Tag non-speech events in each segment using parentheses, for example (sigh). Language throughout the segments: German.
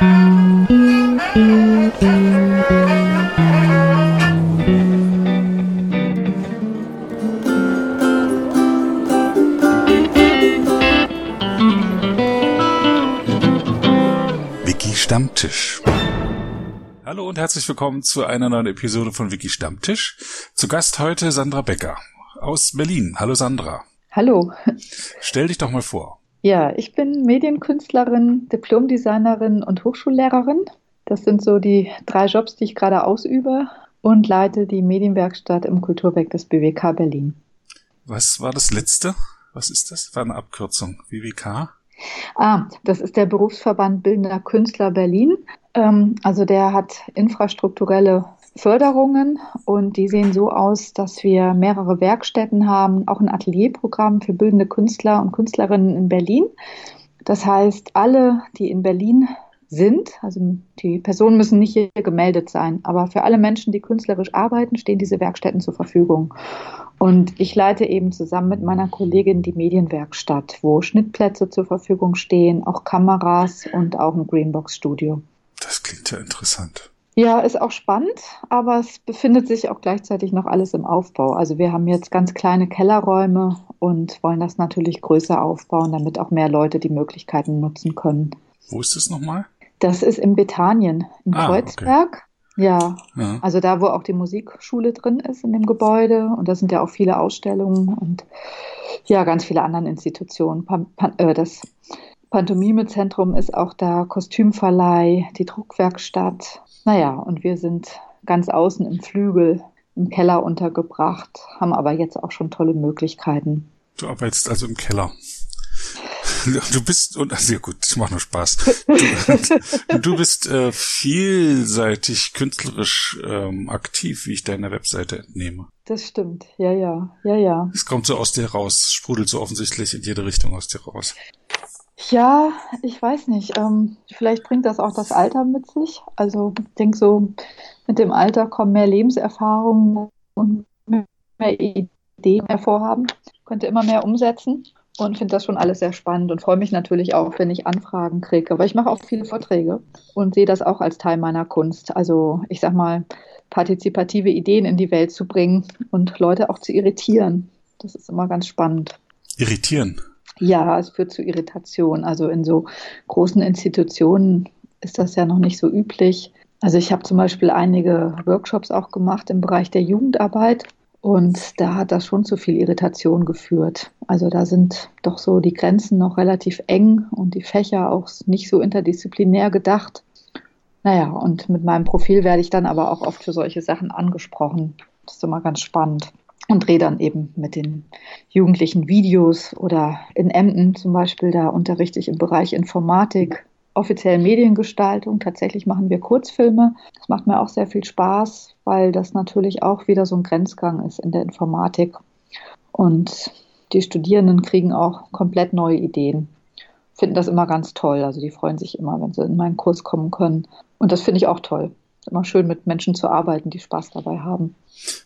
Wiki Stammtisch. Hallo und herzlich willkommen zu einer neuen Episode von Wiki Stammtisch. Zu Gast heute Sandra Becker aus Berlin. Hallo Sandra. Hallo. Stell dich doch mal vor. Ja, ich bin Medienkünstlerin, Diplomdesignerin und Hochschullehrerin. Das sind so die drei Jobs, die ich gerade ausübe und leite die Medienwerkstatt im Kulturwerk des BWK Berlin. Was war das letzte? Was ist das? War eine Abkürzung. WWK? Ah, das ist der Berufsverband Bildender Künstler Berlin. Ähm, also der hat infrastrukturelle Förderungen und die sehen so aus, dass wir mehrere Werkstätten haben, auch ein Atelierprogramm für bildende Künstler und Künstlerinnen in Berlin. Das heißt, alle, die in Berlin sind, also die Personen müssen nicht hier gemeldet sein, aber für alle Menschen, die künstlerisch arbeiten, stehen diese Werkstätten zur Verfügung. Und ich leite eben zusammen mit meiner Kollegin die Medienwerkstatt, wo Schnittplätze zur Verfügung stehen, auch Kameras und auch ein Greenbox-Studio. Das klingt ja interessant. Ja, ist auch spannend, aber es befindet sich auch gleichzeitig noch alles im Aufbau. Also wir haben jetzt ganz kleine Kellerräume und wollen das natürlich größer aufbauen, damit auch mehr Leute die Möglichkeiten nutzen können. Wo ist das nochmal? Das ist in Bethanien, in Ah, Kreuzberg. Ja, Ja. also da, wo auch die Musikschule drin ist in dem Gebäude. Und da sind ja auch viele Ausstellungen und ja, ganz viele andere Institutionen. Pan Pan äh, das Pantomime-Zentrum ist auch da, Kostümverleih, die Druckwerkstatt. Naja, und wir sind ganz außen im Flügel, im Keller untergebracht, haben aber jetzt auch schon tolle Möglichkeiten. Du arbeitest also im Keller. Du bist, und also gut, das macht nur Spaß. Du, du bist äh, vielseitig künstlerisch ähm, aktiv, wie ich deiner Webseite entnehme. Das stimmt, ja, ja, ja, ja. Es kommt so aus dir raus, sprudelt so offensichtlich in jede Richtung aus dir raus. Ja, ich weiß nicht. Ähm, vielleicht bringt das auch das Alter mit sich. Also ich denke so, mit dem Alter kommen mehr Lebenserfahrungen und mehr Ideen, mehr Vorhaben. Ich könnte immer mehr umsetzen und finde das schon alles sehr spannend und freue mich natürlich auch, wenn ich Anfragen kriege. Aber ich mache auch viele Vorträge und sehe das auch als Teil meiner Kunst. Also ich sag mal, partizipative Ideen in die Welt zu bringen und Leute auch zu irritieren. Das ist immer ganz spannend. Irritieren. Ja, es führt zu Irritation. Also in so großen Institutionen ist das ja noch nicht so üblich. Also ich habe zum Beispiel einige Workshops auch gemacht im Bereich der Jugendarbeit und da hat das schon zu viel Irritation geführt. Also da sind doch so die Grenzen noch relativ eng und die Fächer auch nicht so interdisziplinär gedacht. Naja, und mit meinem Profil werde ich dann aber auch oft für solche Sachen angesprochen. Das ist immer ganz spannend und drehe dann eben mit den Jugendlichen Videos oder in Emden zum Beispiel, da unterrichte ich im Bereich Informatik, offiziell Mediengestaltung. Tatsächlich machen wir Kurzfilme. Das macht mir auch sehr viel Spaß, weil das natürlich auch wieder so ein Grenzgang ist in der Informatik. Und die Studierenden kriegen auch komplett neue Ideen. Finden das immer ganz toll. Also die freuen sich immer, wenn sie in meinen Kurs kommen können. Und das finde ich auch toll. Immer schön mit Menschen zu arbeiten, die Spaß dabei haben.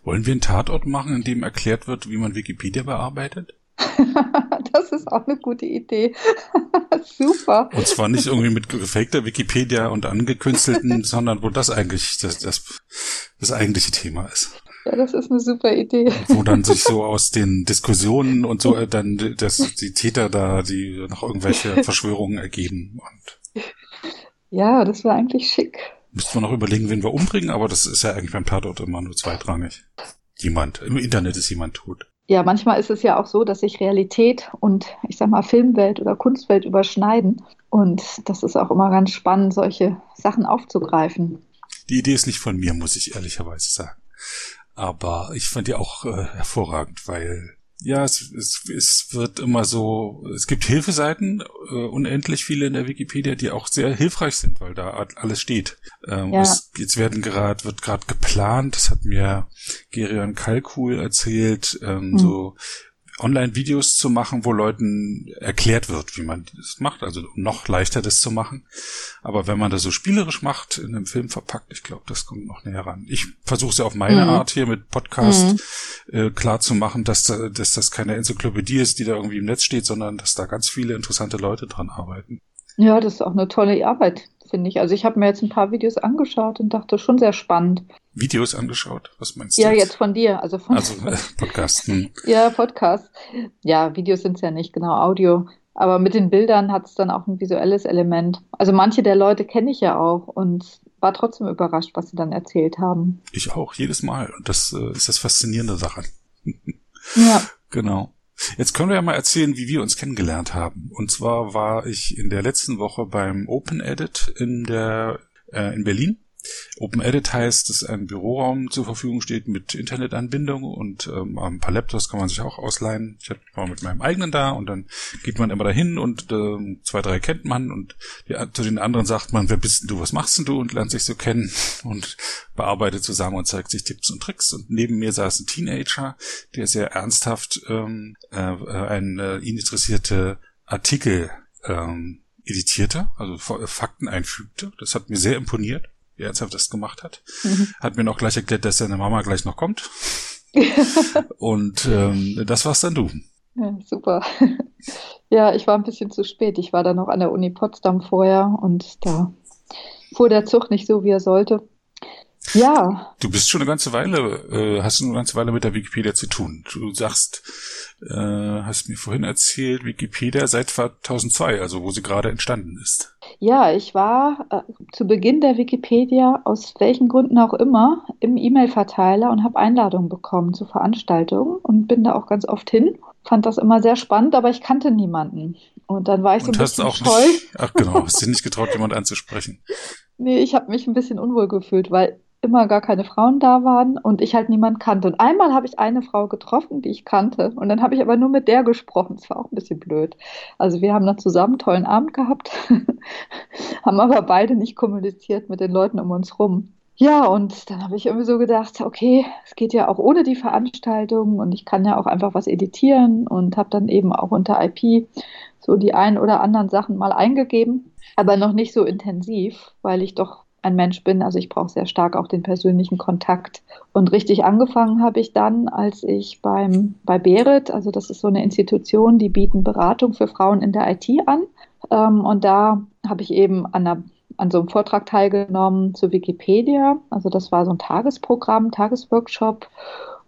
Wollen wir einen Tatort machen, in dem erklärt wird, wie man Wikipedia bearbeitet? (laughs) das ist auch eine gute Idee. (laughs) Super. Und zwar nicht irgendwie mit gefakter Wikipedia und angekünstelten, (laughs) sondern wo das eigentlich das, das, das eigentliche Thema ist. Ja, das ist eine super Idee. Wo dann sich so aus den Diskussionen und so äh, dann das, die Täter da, die noch irgendwelche Verschwörungen ergeben. Und Ja, das wäre eigentlich schick. Müssten wir noch überlegen, wen wir umbringen, aber das ist ja eigentlich beim Tatort immer nur zweitrangig. Jemand, im Internet ist jemand tot. Ja, manchmal ist es ja auch so, dass sich Realität und ich sag mal Filmwelt oder Kunstwelt überschneiden. Und das ist auch immer ganz spannend, solche Sachen aufzugreifen. Die Idee ist nicht von mir, muss ich ehrlicherweise sagen. Aber ich fand die auch äh, hervorragend, weil ja, es, es, es wird immer so, es gibt Hilfeseiten, äh, unendlich viele in der Wikipedia, die auch sehr hilfreich sind, weil da alles steht. Ähm, Ja. es, jetzt werden gerade, wird gerade geplant, das hat mir Gerion Kalkul erzählt, ähm, Mhm. so Online-Videos zu machen, wo Leuten erklärt wird, wie man das macht, also noch leichter das zu machen. Aber wenn man das so spielerisch macht, in einem Film verpackt, ich glaube, das kommt noch näher ran. Ich versuche es ja auf meine Mhm. Art hier mit Podcast äh, klar zu machen, dass, da, dass das keine Enzyklopädie ist, die da irgendwie im Netz steht, sondern dass da ganz viele interessante Leute dran arbeiten. Ja, das ist auch eine tolle Arbeit, finde ich. Also ich habe mir jetzt ein paar Videos angeschaut und dachte, schon sehr spannend. Videos angeschaut? Was meinst du? Ja, jetzt, jetzt von dir. Also, von also äh, Podcast. Hm. (laughs) ja, Podcast. Ja, Videos sind es ja nicht, genau, Audio. Aber mit den Bildern hat es dann auch ein visuelles Element. Also manche der Leute kenne ich ja auch und war trotzdem überrascht, was sie dann erzählt haben. Ich auch, jedes Mal. Und das äh, ist das Faszinierende daran. (laughs) ja. Genau. Jetzt können wir ja mal erzählen, wie wir uns kennengelernt haben. Und zwar war ich in der letzten Woche beim Open Edit in der äh, in Berlin Open Edit heißt, dass ein Büroraum zur Verfügung steht mit Internetanbindung und ähm, ein paar Laptops kann man sich auch ausleihen. Ich war mit meinem eigenen da und dann geht man immer dahin und äh, zwei, drei kennt man und die, zu den anderen sagt man, wer bist denn du, was machst denn du und lernt sich so kennen und bearbeitet zusammen und zeigt sich Tipps und Tricks. Und neben mir saß ein Teenager, der sehr ernsthaft ähm, äh, ein äh, ihn interessierte Artikel ähm, editierte, also Fakten einfügte. Das hat mir sehr imponiert ernsthaft das gemacht hat. Mhm. Hat mir noch gleich erklärt, dass seine Mama gleich noch kommt. (laughs) und ähm, das war's dann du. Ja, super. (laughs) ja, ich war ein bisschen zu spät. Ich war da noch an der Uni Potsdam vorher und da fuhr der Zug nicht so, wie er sollte. Ja. Du bist schon eine ganze Weile, äh, hast eine ganze Weile mit der Wikipedia zu tun. Du sagst, äh, hast mir vorhin erzählt, Wikipedia seit 2002, also wo sie gerade entstanden ist. Ja, ich war äh, zu Beginn der Wikipedia aus welchen Gründen auch immer im E-Mail-Verteiler und habe Einladungen bekommen zu Veranstaltungen und bin da auch ganz oft hin. Fand das immer sehr spannend, aber ich kannte niemanden. Und dann war ich so und ein bisschen auch scheu. Nicht, (laughs) ach genau, hast du nicht getraut, jemand anzusprechen. Nee, ich habe mich ein bisschen unwohl gefühlt, weil immer gar keine Frauen da waren und ich halt niemand kannte. Und einmal habe ich eine Frau getroffen, die ich kannte. Und dann habe ich aber nur mit der gesprochen. Das war auch ein bisschen blöd. Also wir haben dann zusammen einen tollen Abend gehabt, (laughs) haben aber beide nicht kommuniziert mit den Leuten um uns rum. Ja, und dann habe ich irgendwie so gedacht, okay, es geht ja auch ohne die Veranstaltung und ich kann ja auch einfach was editieren und habe dann eben auch unter IP so die ein oder anderen Sachen mal eingegeben, aber noch nicht so intensiv, weil ich doch ein Mensch bin. Also ich brauche sehr stark auch den persönlichen Kontakt. Und richtig angefangen habe ich dann, als ich beim, bei Beret, also das ist so eine Institution, die bieten Beratung für Frauen in der IT an. Ähm, und da habe ich eben an, einer, an so einem Vortrag teilgenommen zu Wikipedia. Also das war so ein Tagesprogramm, Tagesworkshop.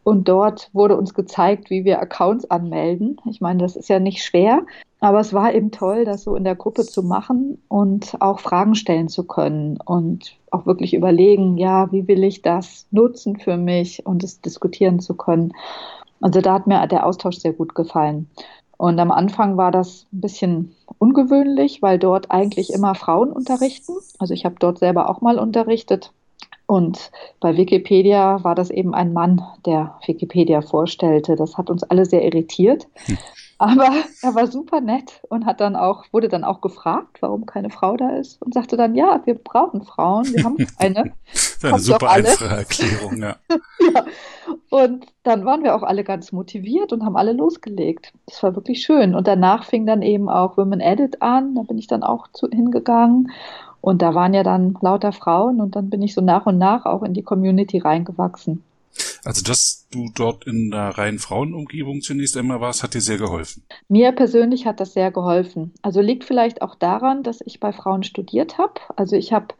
Und dort wurde uns gezeigt, wie wir Accounts anmelden. Ich meine, das ist ja nicht schwer, aber es war eben toll, das so in der Gruppe zu machen und auch Fragen stellen zu können und auch wirklich überlegen, ja, wie will ich das nutzen für mich und es diskutieren zu können. Also da hat mir der Austausch sehr gut gefallen. Und am Anfang war das ein bisschen ungewöhnlich, weil dort eigentlich immer Frauen unterrichten. Also ich habe dort selber auch mal unterrichtet und bei Wikipedia war das eben ein Mann, der Wikipedia vorstellte. Das hat uns alle sehr irritiert. Hm. Aber (laughs) er war super nett und hat dann auch, wurde dann auch gefragt, warum keine Frau da ist und sagte dann, ja, wir brauchen Frauen, wir haben (laughs) eine. das ist eine super einfache Erklärung, ja. (laughs) ja. Und dann waren wir auch alle ganz motiviert und haben alle losgelegt. Das war wirklich schön. Und danach fing dann eben auch Women Edit an. Da bin ich dann auch zu, hingegangen und da waren ja dann lauter Frauen und dann bin ich so nach und nach auch in die Community reingewachsen. Also, dass du dort in der reinen Frauenumgebung zunächst einmal warst, hat dir sehr geholfen. Mir persönlich hat das sehr geholfen. Also liegt vielleicht auch daran, dass ich bei Frauen studiert habe. Also ich habe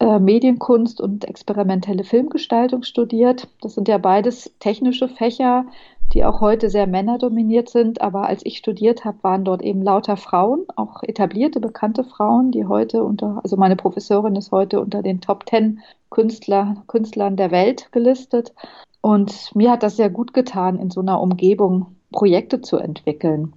äh, Medienkunst und experimentelle Filmgestaltung studiert. Das sind ja beides technische Fächer, die auch heute sehr männerdominiert sind. Aber als ich studiert habe, waren dort eben lauter Frauen, auch etablierte, bekannte Frauen, die heute unter, also meine Professorin ist heute unter den Top Ten Künstler, Künstlern der Welt gelistet. Und mir hat das sehr gut getan, in so einer Umgebung Projekte zu entwickeln.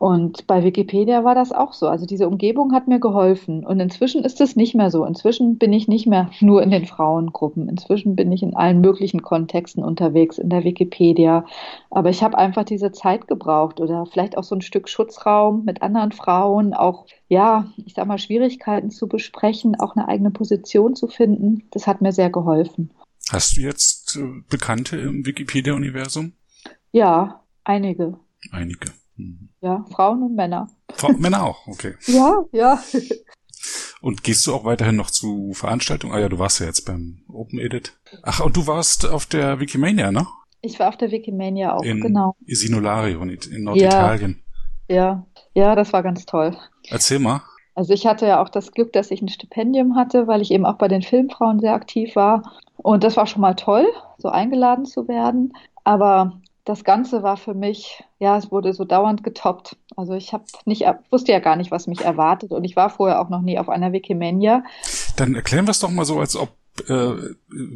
Und bei Wikipedia war das auch so. Also diese Umgebung hat mir geholfen. Und inzwischen ist es nicht mehr so. Inzwischen bin ich nicht mehr nur in den Frauengruppen. Inzwischen bin ich in allen möglichen Kontexten unterwegs in der Wikipedia. Aber ich habe einfach diese Zeit gebraucht oder vielleicht auch so ein Stück Schutzraum mit anderen Frauen, auch, ja, ich sag mal, Schwierigkeiten zu besprechen, auch eine eigene Position zu finden. Das hat mir sehr geholfen. Hast du jetzt äh, Bekannte im Wikipedia-Universum? Ja, einige. Einige. Ja, Frauen und Männer. Frauen, Männer auch, okay. (laughs) Ja, ja. Und gehst du auch weiterhin noch zu Veranstaltungen? Ah ja, du warst ja jetzt beim Open Edit. Ach, und du warst auf der Wikimania, ne? Ich war auf der Wikimania auch, in genau. Isinolario in Norditalien. Ja, ja, ja, das war ganz toll. Erzähl mal. Also ich hatte ja auch das Glück, dass ich ein Stipendium hatte, weil ich eben auch bei den Filmfrauen sehr aktiv war. Und das war schon mal toll, so eingeladen zu werden. Aber das Ganze war für mich, ja, es wurde so dauernd getoppt. Also ich habe nicht, wusste ja gar nicht, was mich erwartet und ich war vorher auch noch nie auf einer Wikimania. Dann erklären wir es doch mal so, als ob äh,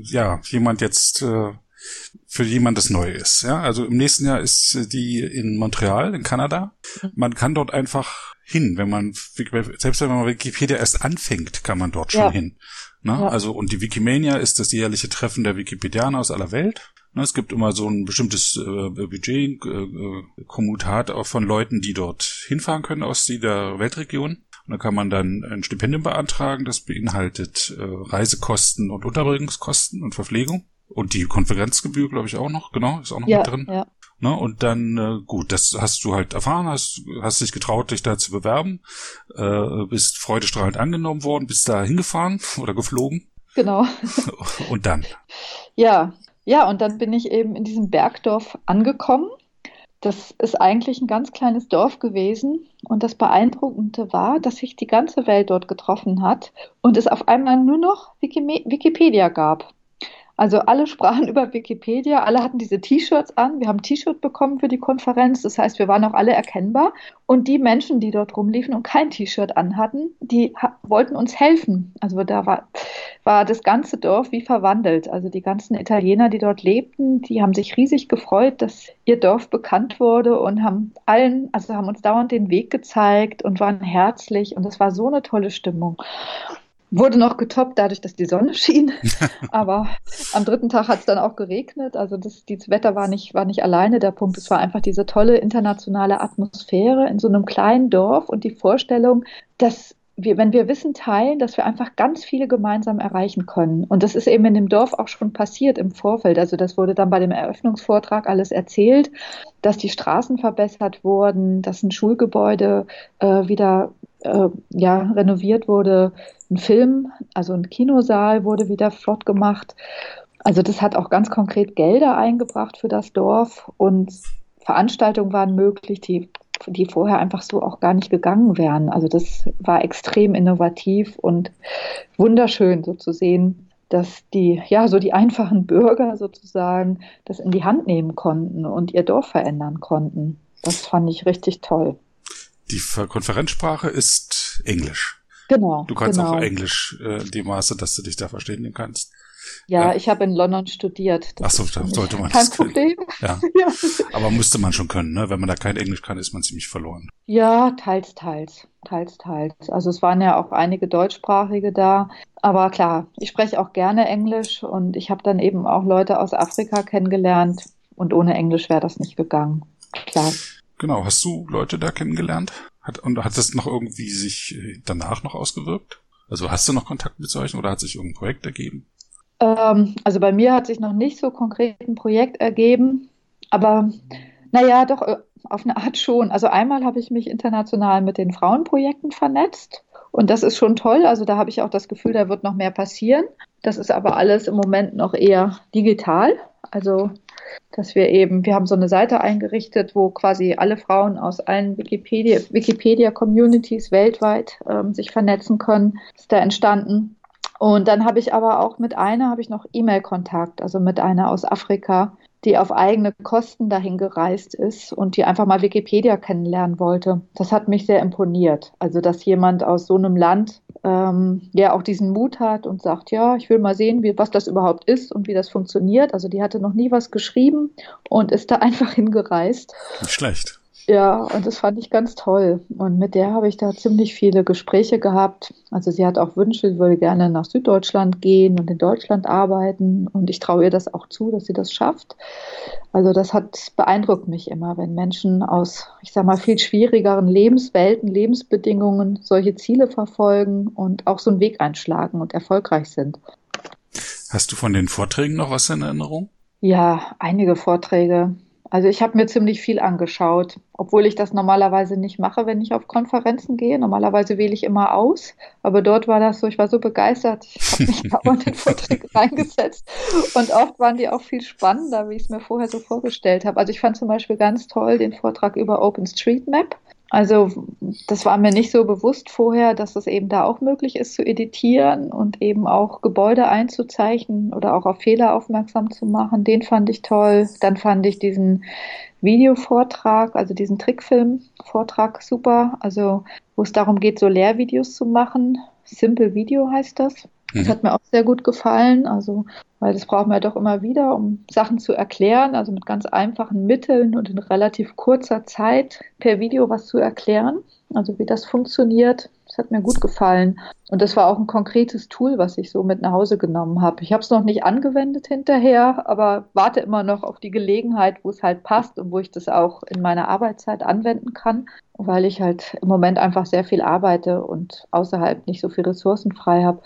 ja jemand jetzt äh, für jemand das neu ist. Ja, also im nächsten Jahr ist die in Montreal in Kanada. Man kann dort einfach hin, wenn man selbst wenn man Wikipedia erst anfängt, kann man dort schon ja. hin. Ne? Ja. Also und die Wikimania ist das jährliche Treffen der Wikipedianer aus aller Welt. Ne, es gibt immer so ein bestimmtes äh, Budget, äh, äh, Kommutat auch von Leuten, die dort hinfahren können aus der Weltregion. Und da kann man dann ein Stipendium beantragen, das beinhaltet äh, Reisekosten und Unterbringungskosten und Verpflegung. Und die Konferenzgebühr, glaube ich, auch noch, genau, ist auch noch ja, mit drin. Ja. Ne, und dann, äh, gut, das hast du halt erfahren, hast, hast dich getraut, dich da zu bewerben, äh, bist freudestrahlend angenommen worden, bist da hingefahren (laughs) oder geflogen. Genau. Und dann? Ja, ja, und dann bin ich eben in diesem Bergdorf angekommen. Das ist eigentlich ein ganz kleines Dorf gewesen. Und das Beeindruckende war, dass sich die ganze Welt dort getroffen hat und es auf einmal nur noch Wikipedia gab. Also alle sprachen (laughs) über Wikipedia, alle hatten diese T-Shirts an. Wir haben T-Shirt bekommen für die Konferenz. Das heißt, wir waren auch alle erkennbar. Und die Menschen, die dort rumliefen und kein T-Shirt anhatten, die wollten uns helfen. Also da war, war das ganze Dorf wie verwandelt. Also die ganzen Italiener, die dort lebten, die haben sich riesig gefreut, dass ihr Dorf bekannt wurde und haben allen, also haben uns dauernd den Weg gezeigt und waren herzlich. Und das war so eine tolle Stimmung wurde noch getoppt dadurch, dass die Sonne schien. (laughs) Aber am dritten Tag hat es dann auch geregnet. Also das, das Wetter war nicht, war nicht alleine der Punkt. Es war einfach diese tolle internationale Atmosphäre in so einem kleinen Dorf und die Vorstellung, dass wir, wenn wir Wissen teilen, dass wir einfach ganz viele gemeinsam erreichen können. Und das ist eben in dem Dorf auch schon passiert im Vorfeld. Also das wurde dann bei dem Eröffnungsvortrag alles erzählt, dass die Straßen verbessert wurden, dass ein Schulgebäude äh, wieder äh, ja, renoviert wurde. Ein Film, also ein Kinosaal wurde wieder flott gemacht. Also das hat auch ganz konkret Gelder eingebracht für das Dorf und Veranstaltungen waren möglich, die, die vorher einfach so auch gar nicht gegangen wären. Also das war extrem innovativ und wunderschön so zu sehen, dass die, ja, so die einfachen Bürger sozusagen das in die Hand nehmen konnten und ihr Dorf verändern konnten. Das fand ich richtig toll. Die Konferenzsprache ist Englisch. Genau. Du kannst genau. auch Englisch äh, in dem Maße, dass du dich da verständigen kannst. Ja, ja. ich habe in London studiert. Das Ach so, da sollte man kein das Problem. Ja. (laughs) ja. Aber müsste man schon können, ne? Wenn man da kein Englisch kann, ist man ziemlich verloren. Ja, teils, teils, teils, teils. Also es waren ja auch einige Deutschsprachige da. Aber klar, ich spreche auch gerne Englisch und ich habe dann eben auch Leute aus Afrika kennengelernt und ohne Englisch wäre das nicht gegangen. Klar. Genau, hast du Leute da kennengelernt? Hat, und hat das noch irgendwie sich äh, danach noch ausgewirkt? Also hast du noch Kontakt mit solchen oder hat sich irgendein Projekt ergeben? Ähm, also bei mir hat sich noch nicht so konkret ein Projekt ergeben, aber naja, doch äh, auf eine Art schon. Also einmal habe ich mich international mit den Frauenprojekten vernetzt und das ist schon toll. Also da habe ich auch das Gefühl, da wird noch mehr passieren. Das ist aber alles im Moment noch eher digital. Also dass wir eben, wir haben so eine Seite eingerichtet, wo quasi alle Frauen aus allen Wikipedia, Wikipedia-Communities weltweit ähm, sich vernetzen können, ist da entstanden. Und dann habe ich aber auch mit einer, habe ich noch E-Mail-Kontakt, also mit einer aus Afrika, die auf eigene Kosten dahin gereist ist und die einfach mal Wikipedia kennenlernen wollte. Das hat mich sehr imponiert. Also, dass jemand aus so einem Land ähm, ja auch diesen Mut hat und sagt, ja, ich will mal sehen, wie, was das überhaupt ist und wie das funktioniert. Also, die hatte noch nie was geschrieben und ist da (laughs) einfach hingereist. Nicht schlecht. Ja, und das fand ich ganz toll. Und mit der habe ich da ziemlich viele Gespräche gehabt. Also sie hat auch Wünsche, sie würde gerne nach Süddeutschland gehen und in Deutschland arbeiten. Und ich traue ihr das auch zu, dass sie das schafft. Also das hat beeindruckt mich immer, wenn Menschen aus, ich sag mal, viel schwierigeren Lebenswelten, Lebensbedingungen solche Ziele verfolgen und auch so einen Weg einschlagen und erfolgreich sind. Hast du von den Vorträgen noch was in Erinnerung? Ja, einige Vorträge. Also ich habe mir ziemlich viel angeschaut, obwohl ich das normalerweise nicht mache, wenn ich auf Konferenzen gehe. Normalerweise wähle ich immer aus, aber dort war das so, ich war so begeistert, ich habe mich dauernd in Vorträge (laughs) reingesetzt und oft waren die auch viel spannender, wie ich es mir vorher so vorgestellt habe. Also ich fand zum Beispiel ganz toll den Vortrag über OpenStreetMap. Also das war mir nicht so bewusst vorher, dass es eben da auch möglich ist zu editieren und eben auch Gebäude einzuzeichnen oder auch auf Fehler aufmerksam zu machen. Den fand ich toll. Dann fand ich diesen Videovortrag, also diesen Trickfilm-Vortrag super. Also wo es darum geht, so Lehrvideos zu machen. Simple Video heißt das. Das mhm. hat mir auch sehr gut gefallen, also weil das brauchen wir doch immer wieder, um Sachen zu erklären, also mit ganz einfachen Mitteln und in relativ kurzer Zeit per Video was zu erklären, also wie das funktioniert. Das hat mir gut gefallen. Und das war auch ein konkretes Tool, was ich so mit nach Hause genommen habe. Ich habe es noch nicht angewendet hinterher, aber warte immer noch auf die Gelegenheit, wo es halt passt und wo ich das auch in meiner Arbeitszeit anwenden kann, weil ich halt im Moment einfach sehr viel arbeite und außerhalb nicht so viel Ressourcen frei habe.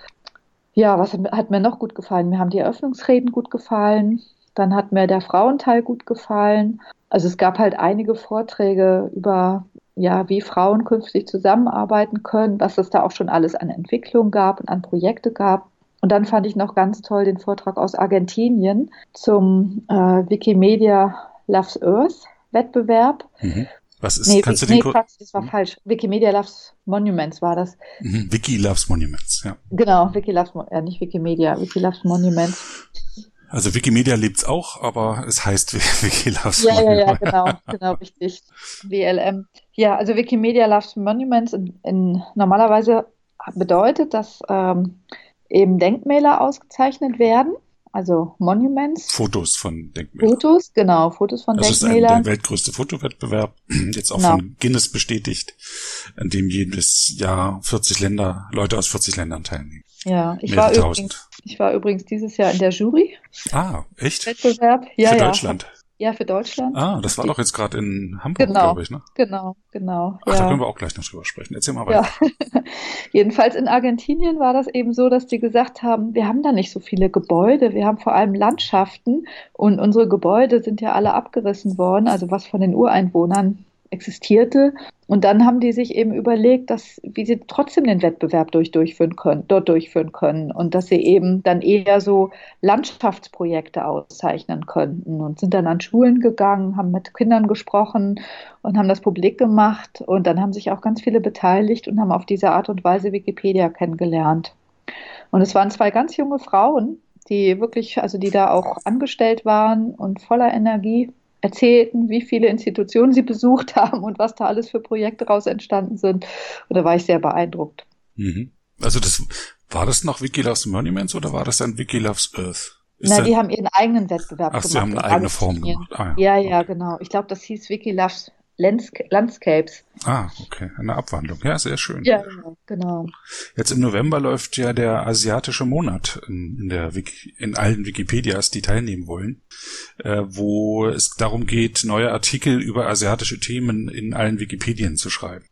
Ja, was hat mir noch gut gefallen? Mir haben die Eröffnungsreden gut gefallen. Dann hat mir der Frauenteil gut gefallen. Also es gab halt einige Vorträge über, ja, wie Frauen künftig zusammenarbeiten können, was es da auch schon alles an Entwicklung gab und an Projekte gab. Und dann fand ich noch ganz toll den Vortrag aus Argentinien zum äh, Wikimedia Loves Earth Wettbewerb. Mhm. Was ist, nee, kannst du den nee, Quatsch, das war hm? falsch. Wikimedia Loves Monuments war das. Mhm, Wiki Loves Monuments, ja. Genau, Wiki Loves, ja, nicht Wikimedia, Wiki Loves Monuments. Also Wikimedia lebt's auch, aber es heißt (laughs) Wiki Loves ja, Monuments. Ja, ja, genau, (laughs) genau, richtig. WLM. Ja, also Wikimedia Loves Monuments in, in normalerweise bedeutet, dass ähm, eben Denkmäler ausgezeichnet werden also Monuments. Fotos von Denkmälern. Fotos, genau, Fotos von das Denkmälern. Das ist ein, der weltgrößte Fotowettbewerb, (clears throat) jetzt auch genau. von Guinness bestätigt, an dem jedes Jahr 40 Länder, Leute aus 40 Ländern teilnehmen. Ja, ich war, übrigens, ich war übrigens dieses Jahr in der Jury. Ah, echt? Wettbewerb, ja, Für ja. Deutschland. Ja, für Deutschland. Ah, das war doch jetzt gerade in Hamburg, genau, glaube ich, ne? Genau, genau. Ach, ja. da können wir auch gleich noch drüber sprechen. Erzähl mal weiter. Ja. (laughs) Jedenfalls in Argentinien war das eben so, dass die gesagt haben, wir haben da nicht so viele Gebäude, wir haben vor allem Landschaften und unsere Gebäude sind ja alle abgerissen worden, also was von den Ureinwohnern existierte. Und dann haben die sich eben überlegt, dass, wie sie trotzdem den Wettbewerb durch, durchführen können, dort durchführen können und dass sie eben dann eher so Landschaftsprojekte auszeichnen könnten und sind dann an Schulen gegangen, haben mit Kindern gesprochen und haben das publik gemacht und dann haben sich auch ganz viele beteiligt und haben auf diese Art und Weise Wikipedia kennengelernt. Und es waren zwei ganz junge Frauen, die wirklich, also die da auch angestellt waren und voller Energie erzählten, wie viele Institutionen sie besucht (laughs) haben und was da alles für Projekte daraus entstanden sind. Und da war ich sehr beeindruckt. Mhm. Also das war das noch Wikiloves Monuments oder war das dann Wikiloves Earth? Ist Na, die haben ihren eigenen Wettbewerb Ach, gemacht. sie haben eine eigene Form gemacht. Ah, ja. ja, ja, genau. Ich glaube, das hieß Wikiloves Landscapes. Ah, okay, eine Abwandlung. Ja, sehr schön. Ja, genau. Jetzt im November läuft ja der asiatische Monat in, der Wiki, in allen Wikipedias, die teilnehmen wollen, äh, wo es darum geht, neue Artikel über asiatische Themen in allen Wikipedien zu schreiben.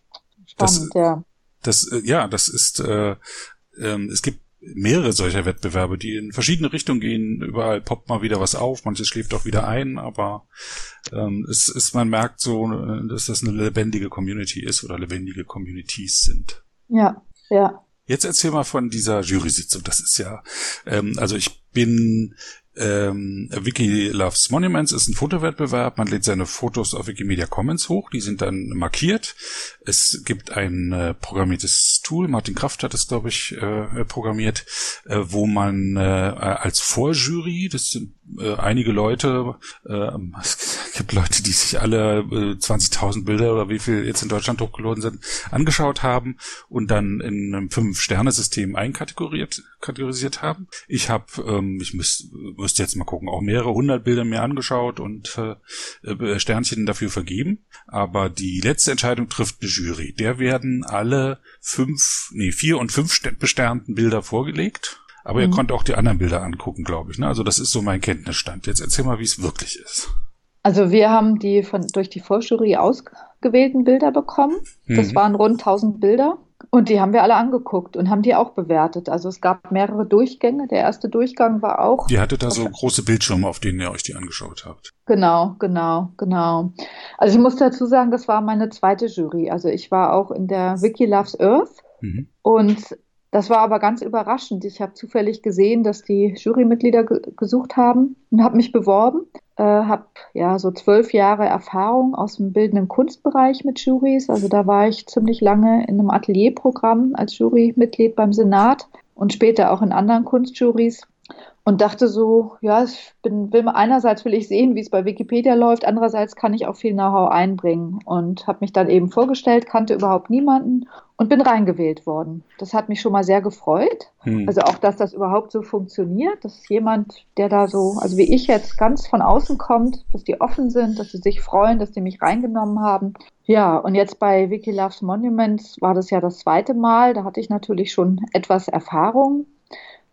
Spannend, das, ja. Das, äh, ja, das ist, äh, äh, es gibt mehrere solcher Wettbewerbe, die in verschiedene Richtungen gehen. Überall poppt mal wieder was auf, manches schläft auch wieder ein, aber ähm, es ist, man merkt so, äh, dass das eine lebendige Community ist oder lebendige Communities sind. Ja, ja. Jetzt erzähl mal von dieser Jury-Sitzung. Das ist ja, ähm, also ich bin ähm, Wiki Loves Monuments ist ein Fotowettbewerb. Man lädt seine Fotos auf Wikimedia Commons hoch. Die sind dann markiert. Es gibt ein äh, programmiertes Tool. Martin Kraft hat es, glaube ich, äh, programmiert, äh, wo man äh, als Vorjury, das sind äh, einige Leute, äh, es gibt Leute, die sich alle äh, 20.000 Bilder oder wie viel jetzt in Deutschland hochgeladen sind, angeschaut haben und dann in einem Fünf-Sterne-System einkategoriert kategorisiert haben. Ich habe, ähm, ich müß, müsste jetzt mal gucken, auch mehrere hundert Bilder mir angeschaut und äh, äh, Sternchen dafür vergeben. Aber die letzte Entscheidung trifft eine Jury. Der werden alle fünf, nee, vier und fünf besternten Bilder vorgelegt aber mhm. ihr konntet auch die anderen Bilder angucken, glaube ich. Ne? Also das ist so mein Kenntnisstand. Jetzt erzähl mal, wie es wirklich ist. Also wir haben die von, durch die Vorjury ausgewählten Bilder bekommen. Das mhm. waren rund 1000 Bilder. Und die haben wir alle angeguckt und haben die auch bewertet. Also es gab mehrere Durchgänge. Der erste Durchgang war auch. Ihr hattet da so große Bildschirme, auf denen ihr euch die angeschaut habt. Genau, genau, genau. Also ich muss dazu sagen, das war meine zweite Jury. Also ich war auch in der Wiki Loves Earth. Mhm. Und Das war aber ganz überraschend. Ich habe zufällig gesehen, dass die Jurymitglieder ge gesucht haben und habe mich beworben. Äh, habe ja so zwölf Jahre Erfahrung aus dem bildenden Kunstbereich mit Jurys. Also da war ich ziemlich lange in einem Atelierprogramm als Jurymitglied beim Senat und später auch in anderen Kunstjurys und dachte so, ja, ich bin, will einerseits will ich sehen, wie es bei Wikipedia läuft, andererseits kann ich auch viel Know-how einbringen und habe mich dann eben vorgestellt, kannte überhaupt niemanden und bin reingewählt worden. Das hat mich schon mal sehr gefreut. Hm. Also auch, dass das überhaupt so funktioniert, dass jemand, der da so, also wie ich jetzt ganz von außen kommt, dass die offen sind, dass sie sich freuen, dass die mich reingenommen haben. Ja, und jetzt bei Wiki Loves Monuments war das ja das zweite Mal. Da hatte ich natürlich schon etwas Erfahrung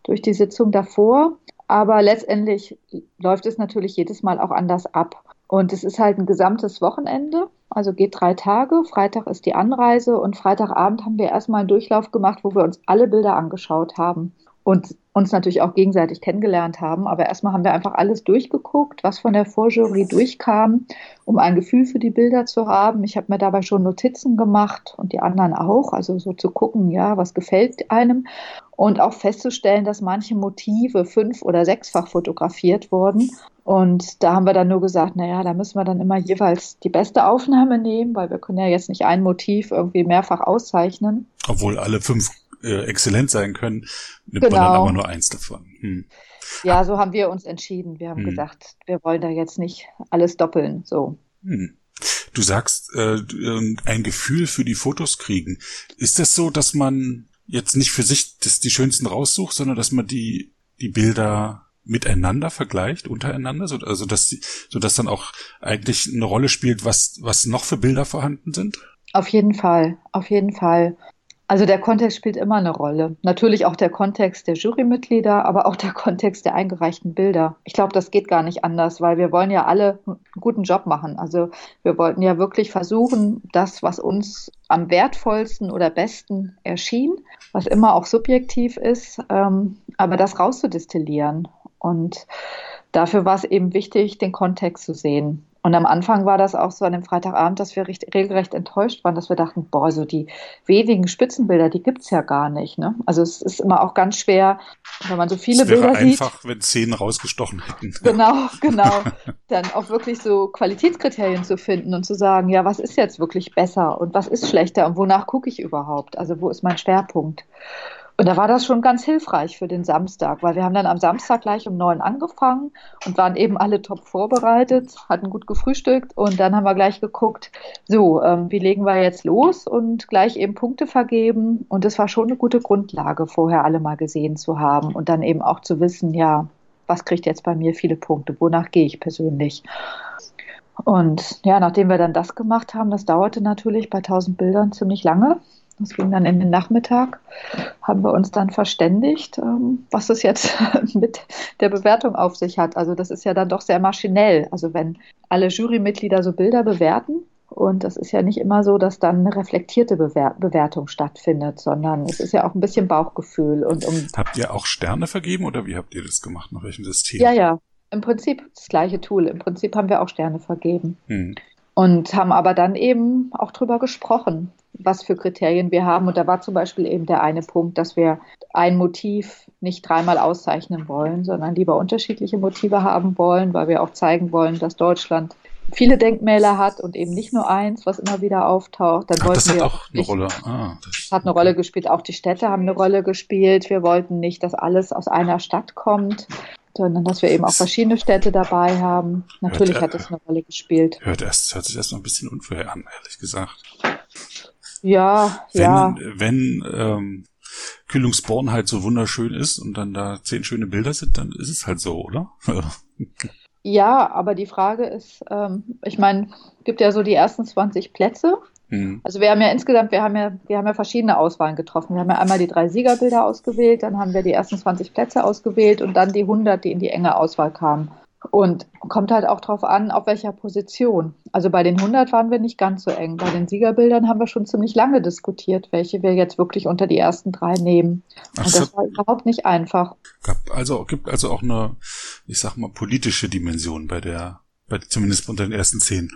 durch die Sitzung davor. Aber letztendlich läuft es natürlich jedes Mal auch anders ab. Und es ist halt ein gesamtes Wochenende, also geht drei Tage. Freitag ist die Anreise und Freitagabend haben wir erstmal einen Durchlauf gemacht, wo wir uns alle Bilder angeschaut haben und uns natürlich auch gegenseitig kennengelernt haben. Aber erstmal haben wir einfach alles durchgeguckt, was von der Vorjury durchkam, um ein Gefühl für die Bilder zu haben. Ich habe mir dabei schon Notizen gemacht und die anderen auch, also so zu gucken, ja, was gefällt einem und auch festzustellen, dass manche Motive fünf- oder sechsfach fotografiert wurden. Und da haben wir dann nur gesagt, naja, da müssen wir dann immer jeweils die beste Aufnahme nehmen, weil wir können ja jetzt nicht ein Motiv irgendwie mehrfach auszeichnen. Obwohl alle fünf äh, exzellent sein können, nimmt genau. man dann genau. aber nur eins davon. Hm. Ja, so haben wir uns entschieden. Wir haben hm. gesagt, wir wollen da jetzt nicht alles doppeln. So. Hm. Du sagst, äh, ein Gefühl für die Fotos kriegen. Ist das so, dass man jetzt nicht für sich das die schönsten raussucht, sondern dass man die, die Bilder miteinander vergleicht, untereinander, so, also dass, so dass dann auch eigentlich eine Rolle spielt, was, was noch für Bilder vorhanden sind? Auf jeden Fall, auf jeden Fall. Also der Kontext spielt immer eine Rolle. Natürlich auch der Kontext der Jurymitglieder, aber auch der Kontext der eingereichten Bilder. Ich glaube, das geht gar nicht anders, weil wir wollen ja alle einen guten Job machen. Also wir wollten ja wirklich versuchen, das, was uns am wertvollsten oder besten erschien, was immer auch subjektiv ist, ähm, aber das rauszudestillieren. Und dafür war es eben wichtig, den Kontext zu sehen. Und am Anfang war das auch so an dem Freitagabend, dass wir recht, regelrecht enttäuscht waren, dass wir dachten, boah, so die wenigen Spitzenbilder, die gibt's ja gar nicht. Ne? Also es ist immer auch ganz schwer, wenn man so viele es wäre Bilder sieht. einfach, wenn Szenen rausgestochen hätten. (laughs) Genau, genau. (laughs) Dann auch wirklich so Qualitätskriterien zu finden und zu sagen, ja, was ist jetzt wirklich besser und was ist schlechter und wonach gucke ich überhaupt? Also wo ist mein Schwerpunkt? Und da war das schon ganz hilfreich für den Samstag, weil wir haben dann am Samstag gleich um neun angefangen und waren eben alle top vorbereitet, hatten gut gefrühstückt und dann haben wir gleich geguckt, so, ähm, wie legen wir jetzt los und gleich eben Punkte vergeben. Und das war schon eine gute Grundlage, vorher alle mal gesehen zu haben und dann eben auch zu wissen, ja, was kriegt jetzt bei mir viele Punkte, wonach gehe ich persönlich. Und ja, nachdem wir dann das gemacht haben, das dauerte natürlich bei 1000 Bildern ziemlich lange. Das ging dann in den Nachmittag, haben wir uns dann verständigt, ähm, was es jetzt (laughs) mit der Bewertung auf sich hat. Also das ist ja dann doch sehr maschinell. Also wenn alle Jurymitglieder so Bilder bewerten, und das ist ja nicht immer so, dass dann eine reflektierte Bewer Bewertung stattfindet, sondern es ist ja auch ein bisschen Bauchgefühl. Und um habt ihr auch Sterne vergeben oder wie habt ihr das gemacht? Nach welchem System? Ja, ja. Im Prinzip das gleiche Tool. Im Prinzip haben wir auch Sterne vergeben. Hm. Und haben aber dann eben auch drüber gesprochen was für Kriterien wir haben. Und da war zum Beispiel eben der eine Punkt, dass wir ein Motiv nicht dreimal auszeichnen wollen, sondern lieber unterschiedliche Motive haben wollen, weil wir auch zeigen wollen, dass Deutschland viele Denkmäler hat und eben nicht nur eins, was immer wieder auftaucht. Dann Ach, das hat auch eine nicht, Rolle. Ah, das hat eine Rolle gespielt. Auch die Städte haben eine Rolle gespielt. Wir wollten nicht, dass alles aus einer Stadt kommt, sondern dass wir eben auch verschiedene Städte dabei haben. Natürlich hört, hat das eine Rolle gespielt. Hört, erst, hört sich erst noch ein bisschen unfair an, ehrlich gesagt. Ja, wenn, ja. Wenn ähm, Kühlungsborn halt so wunderschön ist und dann da zehn schöne Bilder sind, dann ist es halt so, oder? (laughs) ja, aber die Frage ist, ähm, ich meine, gibt ja so die ersten 20 Plätze. Mhm. Also wir haben ja insgesamt, wir haben ja, wir haben ja verschiedene Auswahlen getroffen. Wir haben ja einmal die drei Siegerbilder ausgewählt, dann haben wir die ersten 20 Plätze ausgewählt und dann die 100, die in die enge Auswahl kamen. Und kommt halt auch darauf an, auf welcher Position. Also bei den 100 waren wir nicht ganz so eng. Bei den Siegerbildern haben wir schon ziemlich lange diskutiert, welche wir jetzt wirklich unter die ersten drei nehmen. Ach, Und das war überhaupt nicht einfach. Gab also gibt also auch eine, ich sag mal, politische Dimension bei der, bei, zumindest unter den ersten zehn.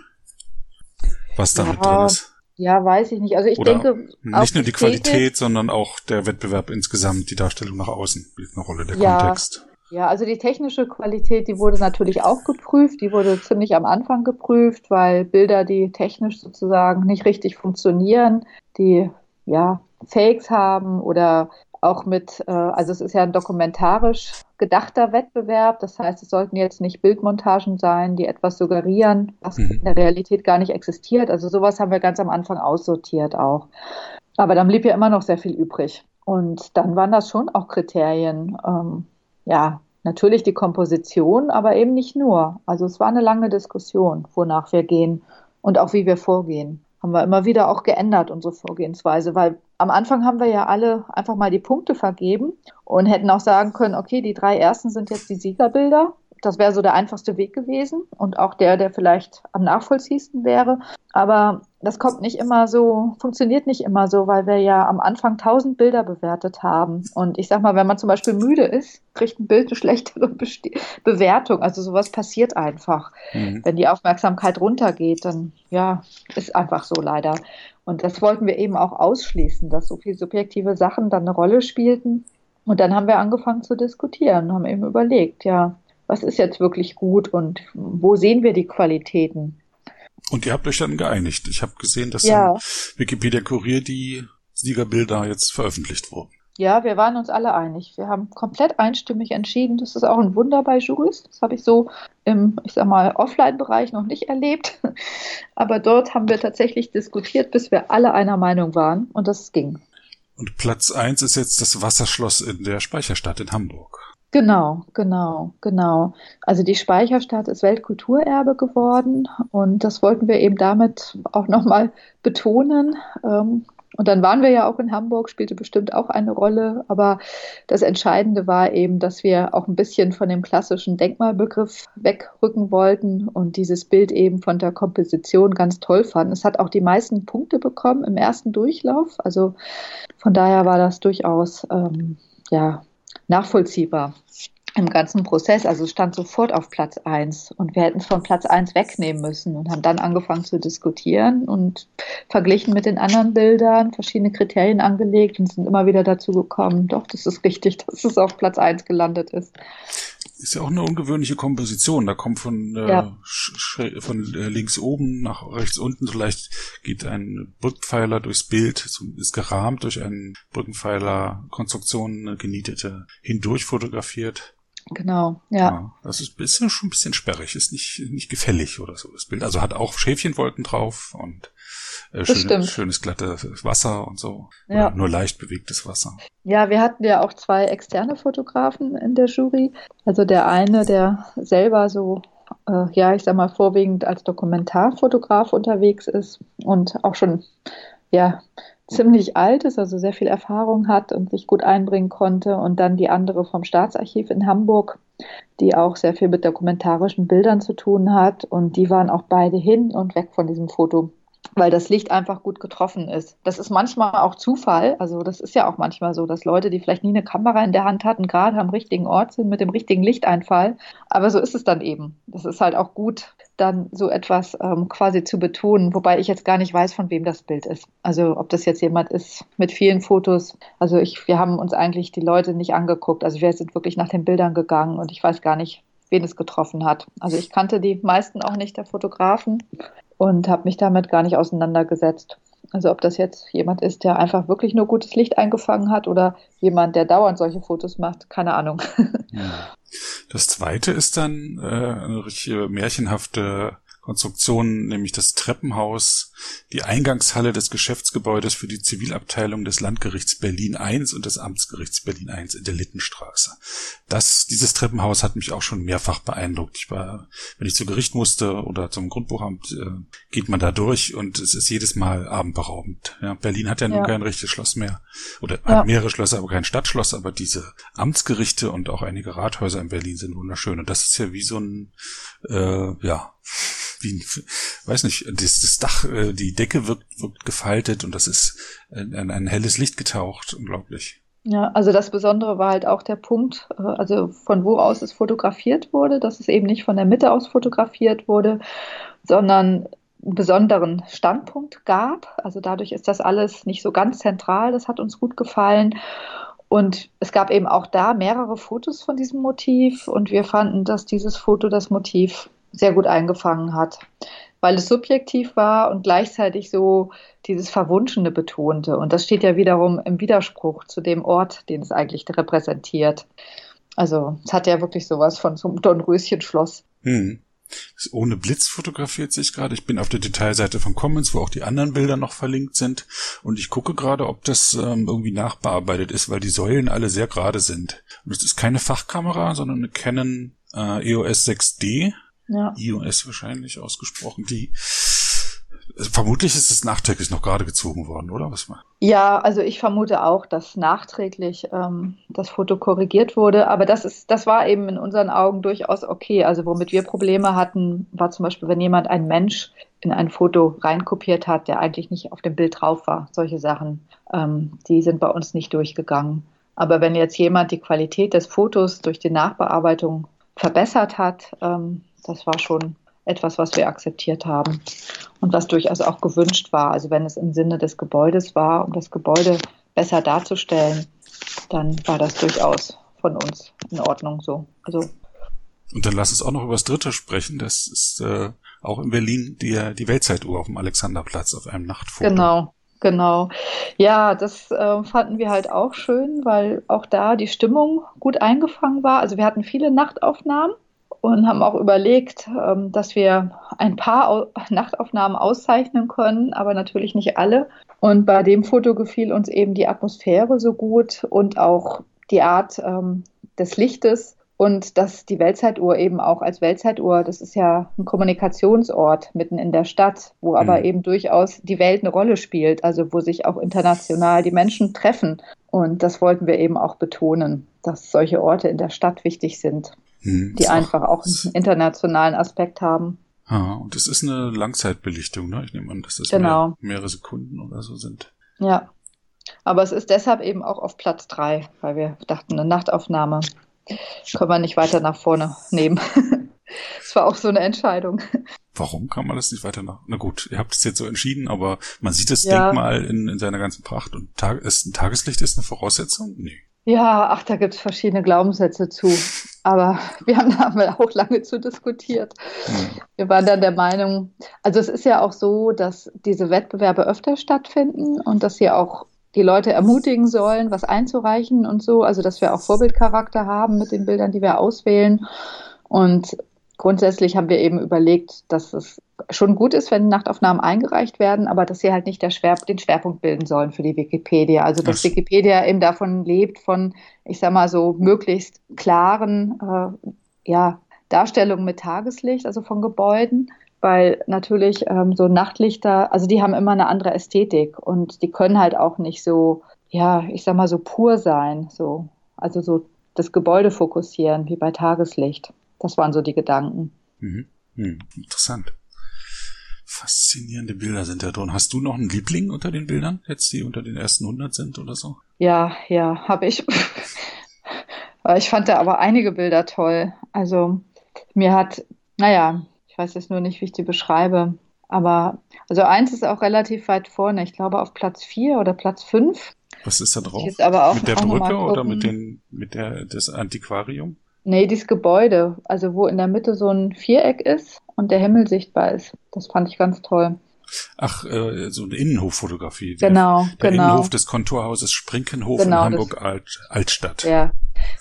Was da ja, mit drin ist. Ja, weiß ich nicht. Also ich Oder denke. Nicht nur die Qualität, sondern auch der Wettbewerb insgesamt, die Darstellung nach außen spielt eine Rolle, der ja, Kontext. Ja, also die technische Qualität, die wurde natürlich auch geprüft. Die wurde ziemlich am Anfang geprüft, weil Bilder, die technisch sozusagen nicht richtig funktionieren, die ja Fakes haben oder auch mit, äh, also es ist ja ein dokumentarisch gedachter Wettbewerb. Das heißt, es sollten jetzt nicht Bildmontagen sein, die etwas suggerieren, was mhm. in der Realität gar nicht existiert. Also sowas haben wir ganz am Anfang aussortiert auch. Aber dann blieb ja immer noch sehr viel übrig. Und dann waren das schon auch Kriterien. Ähm, ja, natürlich die Komposition, aber eben nicht nur. Also es war eine lange Diskussion, wonach wir gehen und auch wie wir vorgehen haben wir immer wieder auch geändert, unsere Vorgehensweise, weil am Anfang haben wir ja alle einfach mal die Punkte vergeben und hätten auch sagen können, okay, die drei ersten sind jetzt die Siegerbilder das wäre so der einfachste Weg gewesen und auch der, der vielleicht am nachvollziehsten wäre. Aber das kommt nicht immer so, funktioniert nicht immer so, weil wir ja am Anfang tausend Bilder bewertet haben. Und ich sag mal, wenn man zum Beispiel müde ist, kriegt ein Bild eine schlechtere Besti Bewertung. Also sowas passiert einfach. Mhm. Wenn die Aufmerksamkeit runtergeht, dann ja, ist einfach so leider. Und das wollten wir eben auch ausschließen, dass so viele subjektive Sachen dann eine Rolle spielten. Und dann haben wir angefangen zu diskutieren, haben eben überlegt, ja, was ist jetzt wirklich gut und wo sehen wir die Qualitäten. Und ihr habt euch dann geeinigt. Ich habe gesehen, dass ja. im Wikipedia Kurier die Siegerbilder jetzt veröffentlicht wurden. Ja, wir waren uns alle einig. Wir haben komplett einstimmig entschieden. Das ist auch ein Wunder bei Juris. Das habe ich so im, ich sag mal, Offline-Bereich noch nicht erlebt. (laughs) Aber dort haben wir tatsächlich diskutiert, bis wir alle einer Meinung waren und das ging. Und Platz eins ist jetzt das Wasserschloss in der Speicherstadt in Hamburg. Genau, genau, genau. Also die Speicherstadt ist Weltkulturerbe geworden und das wollten wir eben damit auch nochmal betonen. Ähm, und dann waren wir ja auch in Hamburg, spielte bestimmt auch eine Rolle. Aber das Entscheidende war eben, dass wir auch ein bisschen von dem klassischen Denkmalbegriff wegrücken wollten und dieses Bild eben von der Komposition ganz toll fanden. Es hat auch die meisten Punkte bekommen im ersten Durchlauf. Also von daher war das durchaus ähm, ja, nachvollziehbar im ganzen Prozess. Also stand sofort auf Platz eins und wir hätten es von Platz eins wegnehmen müssen und haben dann angefangen zu diskutieren und verglichen mit den anderen Bildern, verschiedene Kriterien angelegt und sind immer wieder dazu gekommen, doch, das ist richtig, (laughs) dass es auf Platz eins gelandet ist. Ist ja auch eine ungewöhnliche Komposition. Da kommt von, äh, ja. von äh, links oben nach rechts unten, vielleicht geht ein Brückpfeiler durchs Bild, ist gerahmt durch einen Brückenpfeiler, Konstruktion, eine genietete, hindurch fotografiert. Genau, ja. ja. Das ist bisschen, schon ein bisschen sperrig, ist nicht, nicht gefällig oder so, das Bild. Also hat auch Schäfchenwolken drauf und äh, schön, schönes glattes Wasser und so. Ja. Oder nur leicht bewegtes Wasser. Ja, wir hatten ja auch zwei externe Fotografen in der Jury. Also der eine, der selber so äh, ja, ich sag mal, vorwiegend als Dokumentarfotograf unterwegs ist und auch schon, ja, ziemlich alt ist, also sehr viel Erfahrung hat und sich gut einbringen konnte. Und dann die andere vom Staatsarchiv in Hamburg, die auch sehr viel mit dokumentarischen Bildern zu tun hat. Und die waren auch beide hin und weg von diesem Foto weil das Licht einfach gut getroffen ist. Das ist manchmal auch Zufall. Also das ist ja auch manchmal so, dass Leute, die vielleicht nie eine Kamera in der Hand hatten, gerade am richtigen Ort sind mit dem richtigen Lichteinfall. Aber so ist es dann eben. Das ist halt auch gut, dann so etwas ähm, quasi zu betonen, wobei ich jetzt gar nicht weiß, von wem das Bild ist. Also ob das jetzt jemand ist mit vielen Fotos. Also ich, wir haben uns eigentlich die Leute nicht angeguckt. Also wir sind wirklich nach den Bildern gegangen und ich weiß gar nicht, wen es getroffen hat. Also ich kannte die meisten auch nicht der Fotografen und habe mich damit gar nicht auseinandergesetzt. Also ob das jetzt jemand ist, der einfach wirklich nur gutes Licht eingefangen hat oder jemand, der dauernd solche Fotos macht, keine Ahnung. (laughs) Das zweite ist dann äh, eine richtige märchenhafte Konstruktionen, nämlich das Treppenhaus, die Eingangshalle des Geschäftsgebäudes für die Zivilabteilung des Landgerichts Berlin I und des Amtsgerichts Berlin I in der Littenstraße. Das, dieses Treppenhaus hat mich auch schon mehrfach beeindruckt. Ich war, wenn ich zu Gericht musste oder zum Grundbuchamt, äh, geht man da durch und es ist jedes Mal abendberaubend. Ja, Berlin hat ja, ja. nun kein richtiges Schloss mehr oder ja. hat mehrere Schlösser, aber kein Stadtschloss, aber diese Amtsgerichte und auch einige Rathäuser in Berlin sind wunderschön und das ist ja wie so ein, äh, ja, wie, weiß nicht, das, das Dach, äh, die Decke wirkt, wirkt gefaltet und das ist in, in ein helles Licht getaucht, unglaublich. Ja, also das Besondere war halt auch der Punkt, äh, also von wo aus es fotografiert wurde, dass es eben nicht von der Mitte aus fotografiert wurde, sondern einen besonderen Standpunkt gab. Also dadurch ist das alles nicht so ganz zentral. Das hat uns gut gefallen. Und es gab eben auch da mehrere Fotos von diesem Motiv und wir fanden, dass dieses Foto das Motiv sehr gut eingefangen hat, weil es subjektiv war und gleichzeitig so dieses Verwunschene betonte. Und das steht ja wiederum im Widerspruch zu dem Ort, den es eigentlich repräsentiert. Also es hat ja wirklich sowas von so einem Dornröschenschloss. Hm. Ist ohne Blitz fotografiert sich gerade. Ich bin auf der Detailseite von Commons, wo auch die anderen Bilder noch verlinkt sind. Und ich gucke gerade, ob das ähm, irgendwie nachbearbeitet ist, weil die Säulen alle sehr gerade sind. Und es ist keine Fachkamera, sondern eine Canon äh, EOS 6D. Ja. EOS wahrscheinlich ausgesprochen. Die Vermutlich ist es nachträglich noch gerade gezogen worden, oder? Was? Ja, also ich vermute auch, dass nachträglich ähm, das Foto korrigiert wurde. Aber das ist, das war eben in unseren Augen durchaus okay. Also womit wir Probleme hatten, war zum Beispiel, wenn jemand ein Mensch in ein Foto reinkopiert hat, der eigentlich nicht auf dem Bild drauf war. Solche Sachen, ähm, die sind bei uns nicht durchgegangen. Aber wenn jetzt jemand die Qualität des Fotos durch die Nachbearbeitung verbessert hat, ähm, das war schon etwas, was wir akzeptiert haben und was durchaus auch gewünscht war. Also wenn es im Sinne des Gebäudes war, um das Gebäude besser darzustellen, dann war das durchaus von uns in Ordnung so. Also und dann lass uns auch noch über das Dritte sprechen. Das ist äh, auch in Berlin die, die Weltzeituhr auf dem Alexanderplatz auf einem Nachtfoto. Genau, genau. Ja, das äh, fanden wir halt auch schön, weil auch da die Stimmung gut eingefangen war. Also wir hatten viele Nachtaufnahmen und haben auch überlegt, ähm, dass wir ein paar Nachtaufnahmen auszeichnen können, aber natürlich nicht alle. Und bei dem Foto gefiel uns eben die Atmosphäre so gut und auch die Art ähm, des Lichtes und dass die Weltzeituhr eben auch als Weltzeituhr, das ist ja ein Kommunikationsort mitten in der Stadt, wo aber mhm. eben durchaus die Welt eine Rolle spielt, also wo sich auch international die Menschen treffen. Und das wollten wir eben auch betonen, dass solche Orte in der Stadt wichtig sind hm, die einfach auch einen internationalen Aspekt haben. Ah, und das ist eine Langzeitbelichtung, ne? Ich nehme an, dass das genau. mehr, mehrere Sekunden oder so sind. Ja. Aber es ist deshalb eben auch auf Platz drei, weil wir dachten, eine Nachtaufnahme können wir nicht weiter nach vorne nehmen. (laughs) das war auch so eine Entscheidung. Warum kann man das nicht weiter nach? Na gut, ihr habt es jetzt so entschieden, aber man sieht das ja. Denkmal in, in seiner ganzen Pracht und Tag, ist, ein Tageslicht ist eine Voraussetzung? Nee. Ja, ach, da gibt es verschiedene Glaubenssätze zu. Aber wir haben da auch lange zu diskutiert. Wir waren dann der Meinung, also es ist ja auch so, dass diese Wettbewerbe öfter stattfinden und dass sie auch die Leute ermutigen sollen, was einzureichen und so. Also dass wir auch Vorbildcharakter haben mit den Bildern, die wir auswählen. Und grundsätzlich haben wir eben überlegt, dass es schon gut ist, wenn Nachtaufnahmen eingereicht werden, aber dass sie halt nicht Schwer, den Schwerpunkt bilden sollen für die Wikipedia. Also dass das. Wikipedia eben davon lebt, von, ich sag mal so, möglichst klaren äh, ja, Darstellungen mit Tageslicht, also von Gebäuden, weil natürlich ähm, so Nachtlichter, also die haben immer eine andere Ästhetik und die können halt auch nicht so, ja, ich sag mal so pur sein, so, also so das Gebäude fokussieren wie bei Tageslicht. Das waren so die Gedanken. Mhm. Hm, interessant. Faszinierende Bilder sind da drin. Hast du noch einen Liebling unter den Bildern, jetzt die unter den ersten 100 sind oder so? Ja, ja, habe ich. (laughs) ich fand da aber einige Bilder toll. Also mir hat, naja, ich weiß jetzt nur nicht, wie ich die beschreibe. Aber also eins ist auch relativ weit vorne. Ich glaube auf Platz vier oder Platz fünf. Was ist da drauf? aber auch mit der Brücke oder mit den mit der das Antiquarium? Nee, dieses Gebäude, also wo in der Mitte so ein Viereck ist und der Himmel sichtbar ist. Das fand ich ganz toll. Ach, äh, so eine Innenhoffotografie. Genau, der, genau. Innenhof des Kontorhauses Sprinkenhof genau, in Hamburg Alt, Altstadt. Ja,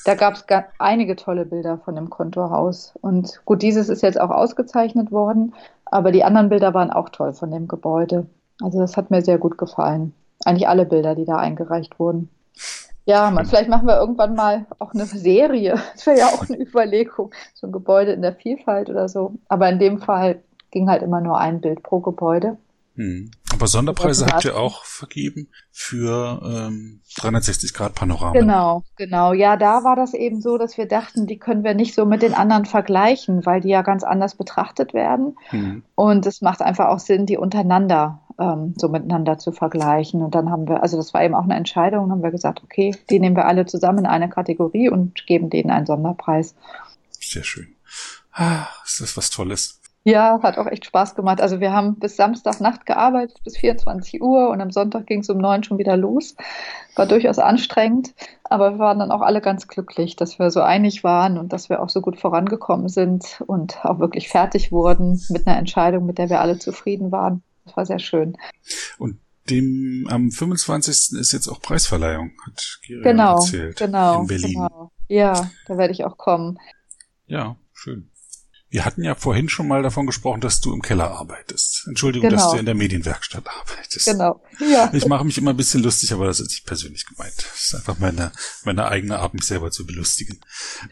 da gab es einige tolle Bilder von dem Kontorhaus. Und gut, dieses ist jetzt auch ausgezeichnet worden, aber die anderen Bilder waren auch toll von dem Gebäude. Also das hat mir sehr gut gefallen. Eigentlich alle Bilder, die da eingereicht wurden. Ja, man, vielleicht machen wir irgendwann mal auch eine Serie. (laughs) Das wäre ja auch eine (laughs) Überlegung. So ein Gebäude in der Vielfalt oder so. Aber in dem Fall ging halt immer nur ein Bild pro Gebäude. Hm. Aber Sonderpreise habt ihr auch vergeben für ähm, 360 Grad Panorama. Genau, genau. Ja, da war das eben so, dass wir dachten, die können wir nicht so mit den anderen vergleichen, weil die ja ganz anders betrachtet werden. Hm. Und es macht einfach auch Sinn, die untereinander ähm, so miteinander zu vergleichen. Und dann haben wir, also das war eben auch eine Entscheidung, haben wir gesagt, okay, die nehmen wir alle zusammen in eine Kategorie und geben denen einen Sonderpreis. Sehr schön. Ah, ist das was Tolles. Ja, hat auch echt Spaß gemacht. Also wir haben bis Samstagnacht gearbeitet, bis 24 Uhr und am Sonntag ging es um neun schon wieder los. War durchaus anstrengend, aber wir waren dann auch alle ganz glücklich, dass wir so einig waren und dass wir auch so gut vorangekommen sind und auch wirklich fertig wurden mit einer Entscheidung, mit der wir alle zufrieden waren. Das war sehr schön. Und dem am 25. ist jetzt auch Preisverleihung, hat Giri genau, erzählt. Genau, in Berlin. genau. Ja, da werde ich auch kommen. Ja, schön. Wir hatten ja vorhin schon mal davon gesprochen, dass du im Keller arbeitest. Entschuldigung, Genau. dass du in der Medienwerkstatt arbeitest. Genau. Ja. Ich mache mich immer ein bisschen lustig, aber das ist nicht persönlich gemeint. Das ist einfach meine, meine eigene Art, mich selber zu belustigen.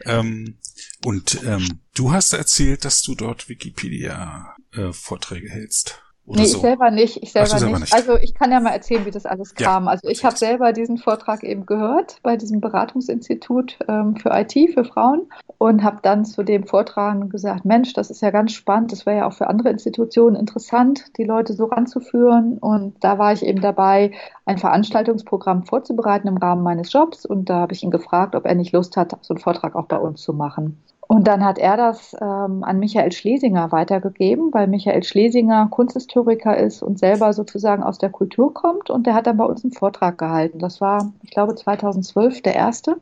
Ähm, und ähm, du hast erzählt, dass du dort Wikipedia-Vorträge hältst. Oder Nee, so. ich selber nicht. Ich Ach, selber, du selber nicht. nicht. Also ich kann ja mal erzählen, wie das alles Ja, kam. Also ich habe selber diesen Vortrag eben gehört bei diesem Beratungsinstitut ähm, für IT für Frauen und habe dann zu dem Vortrag gesagt, Mensch, das ist ja ganz spannend. Das wäre ja auch für andere Institutionen interessant, die Leute so ranzuführen. Und da war ich eben dabei, ein Veranstaltungsprogramm vorzubereiten im Rahmen meines Jobs. Und da habe ich ihn gefragt, ob er nicht Lust hat, so einen Vortrag auch bei uns zu machen. Und dann hat er das ähm, an Michael Schlesinger weitergegeben, weil Michael Schlesinger Kunsthistoriker ist und selber sozusagen aus der Kultur kommt. Und der hat dann bei uns einen Vortrag gehalten. Das war, ich glaube, 2012 der erste.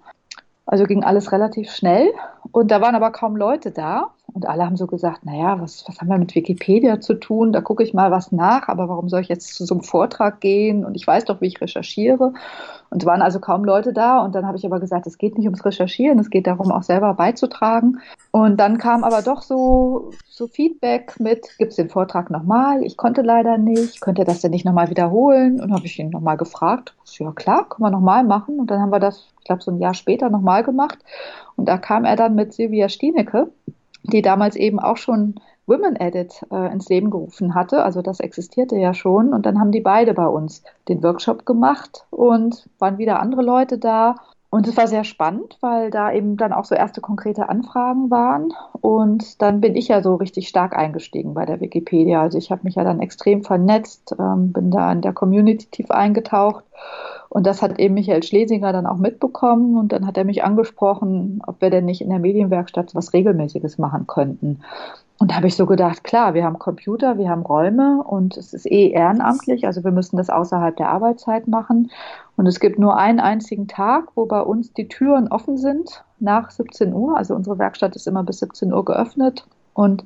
Also ging alles relativ schnell. Und da waren aber kaum Leute da. Und alle haben so gesagt, naja, was, was haben wir mit Wikipedia zu tun? Da gucke ich mal was nach, aber warum soll ich jetzt zu so einem Vortrag gehen? Und ich weiß doch, wie ich recherchiere. Und es waren also kaum Leute da. Und dann habe ich aber gesagt, es geht nicht ums Recherchieren, es geht darum, auch selber beizutragen. Und dann kam aber doch so, so Feedback mit, gibt es den Vortrag nochmal? Ich konnte leider nicht. Könnt ihr das denn nicht nochmal wiederholen? Und habe ich ihn nochmal gefragt. Ja klar, können wir nochmal machen. Und dann haben wir das, ich glaube, so ein Jahr später nochmal gemacht. Und da kam er dann mit Silvia Stienecke, die damals eben auch schon Women Edit äh, ins Leben gerufen hatte. Also das existierte ja schon. Und dann haben die beide bei uns den Workshop gemacht und waren wieder andere Leute da. Und es war sehr spannend, weil da eben dann auch so erste konkrete Anfragen waren. Und dann bin ich ja so richtig stark eingestiegen bei der Wikipedia. Also ich habe mich ja dann extrem vernetzt, ähm, bin da in der Community tief eingetaucht. Und das hat eben Michael Schlesinger dann auch mitbekommen. Und dann hat er mich angesprochen, ob wir denn nicht in der Medienwerkstatt was Regelmäßiges machen könnten. Und da habe ich so gedacht, klar, wir haben Computer, wir haben Räume und es ist eh ehrenamtlich, also wir müssen das außerhalb der Arbeitszeit machen. Und es gibt nur einen einzigen Tag, wo bei uns die Türen offen sind nach 17 Uhr. Also unsere Werkstatt ist immer bis 17 Uhr geöffnet. Und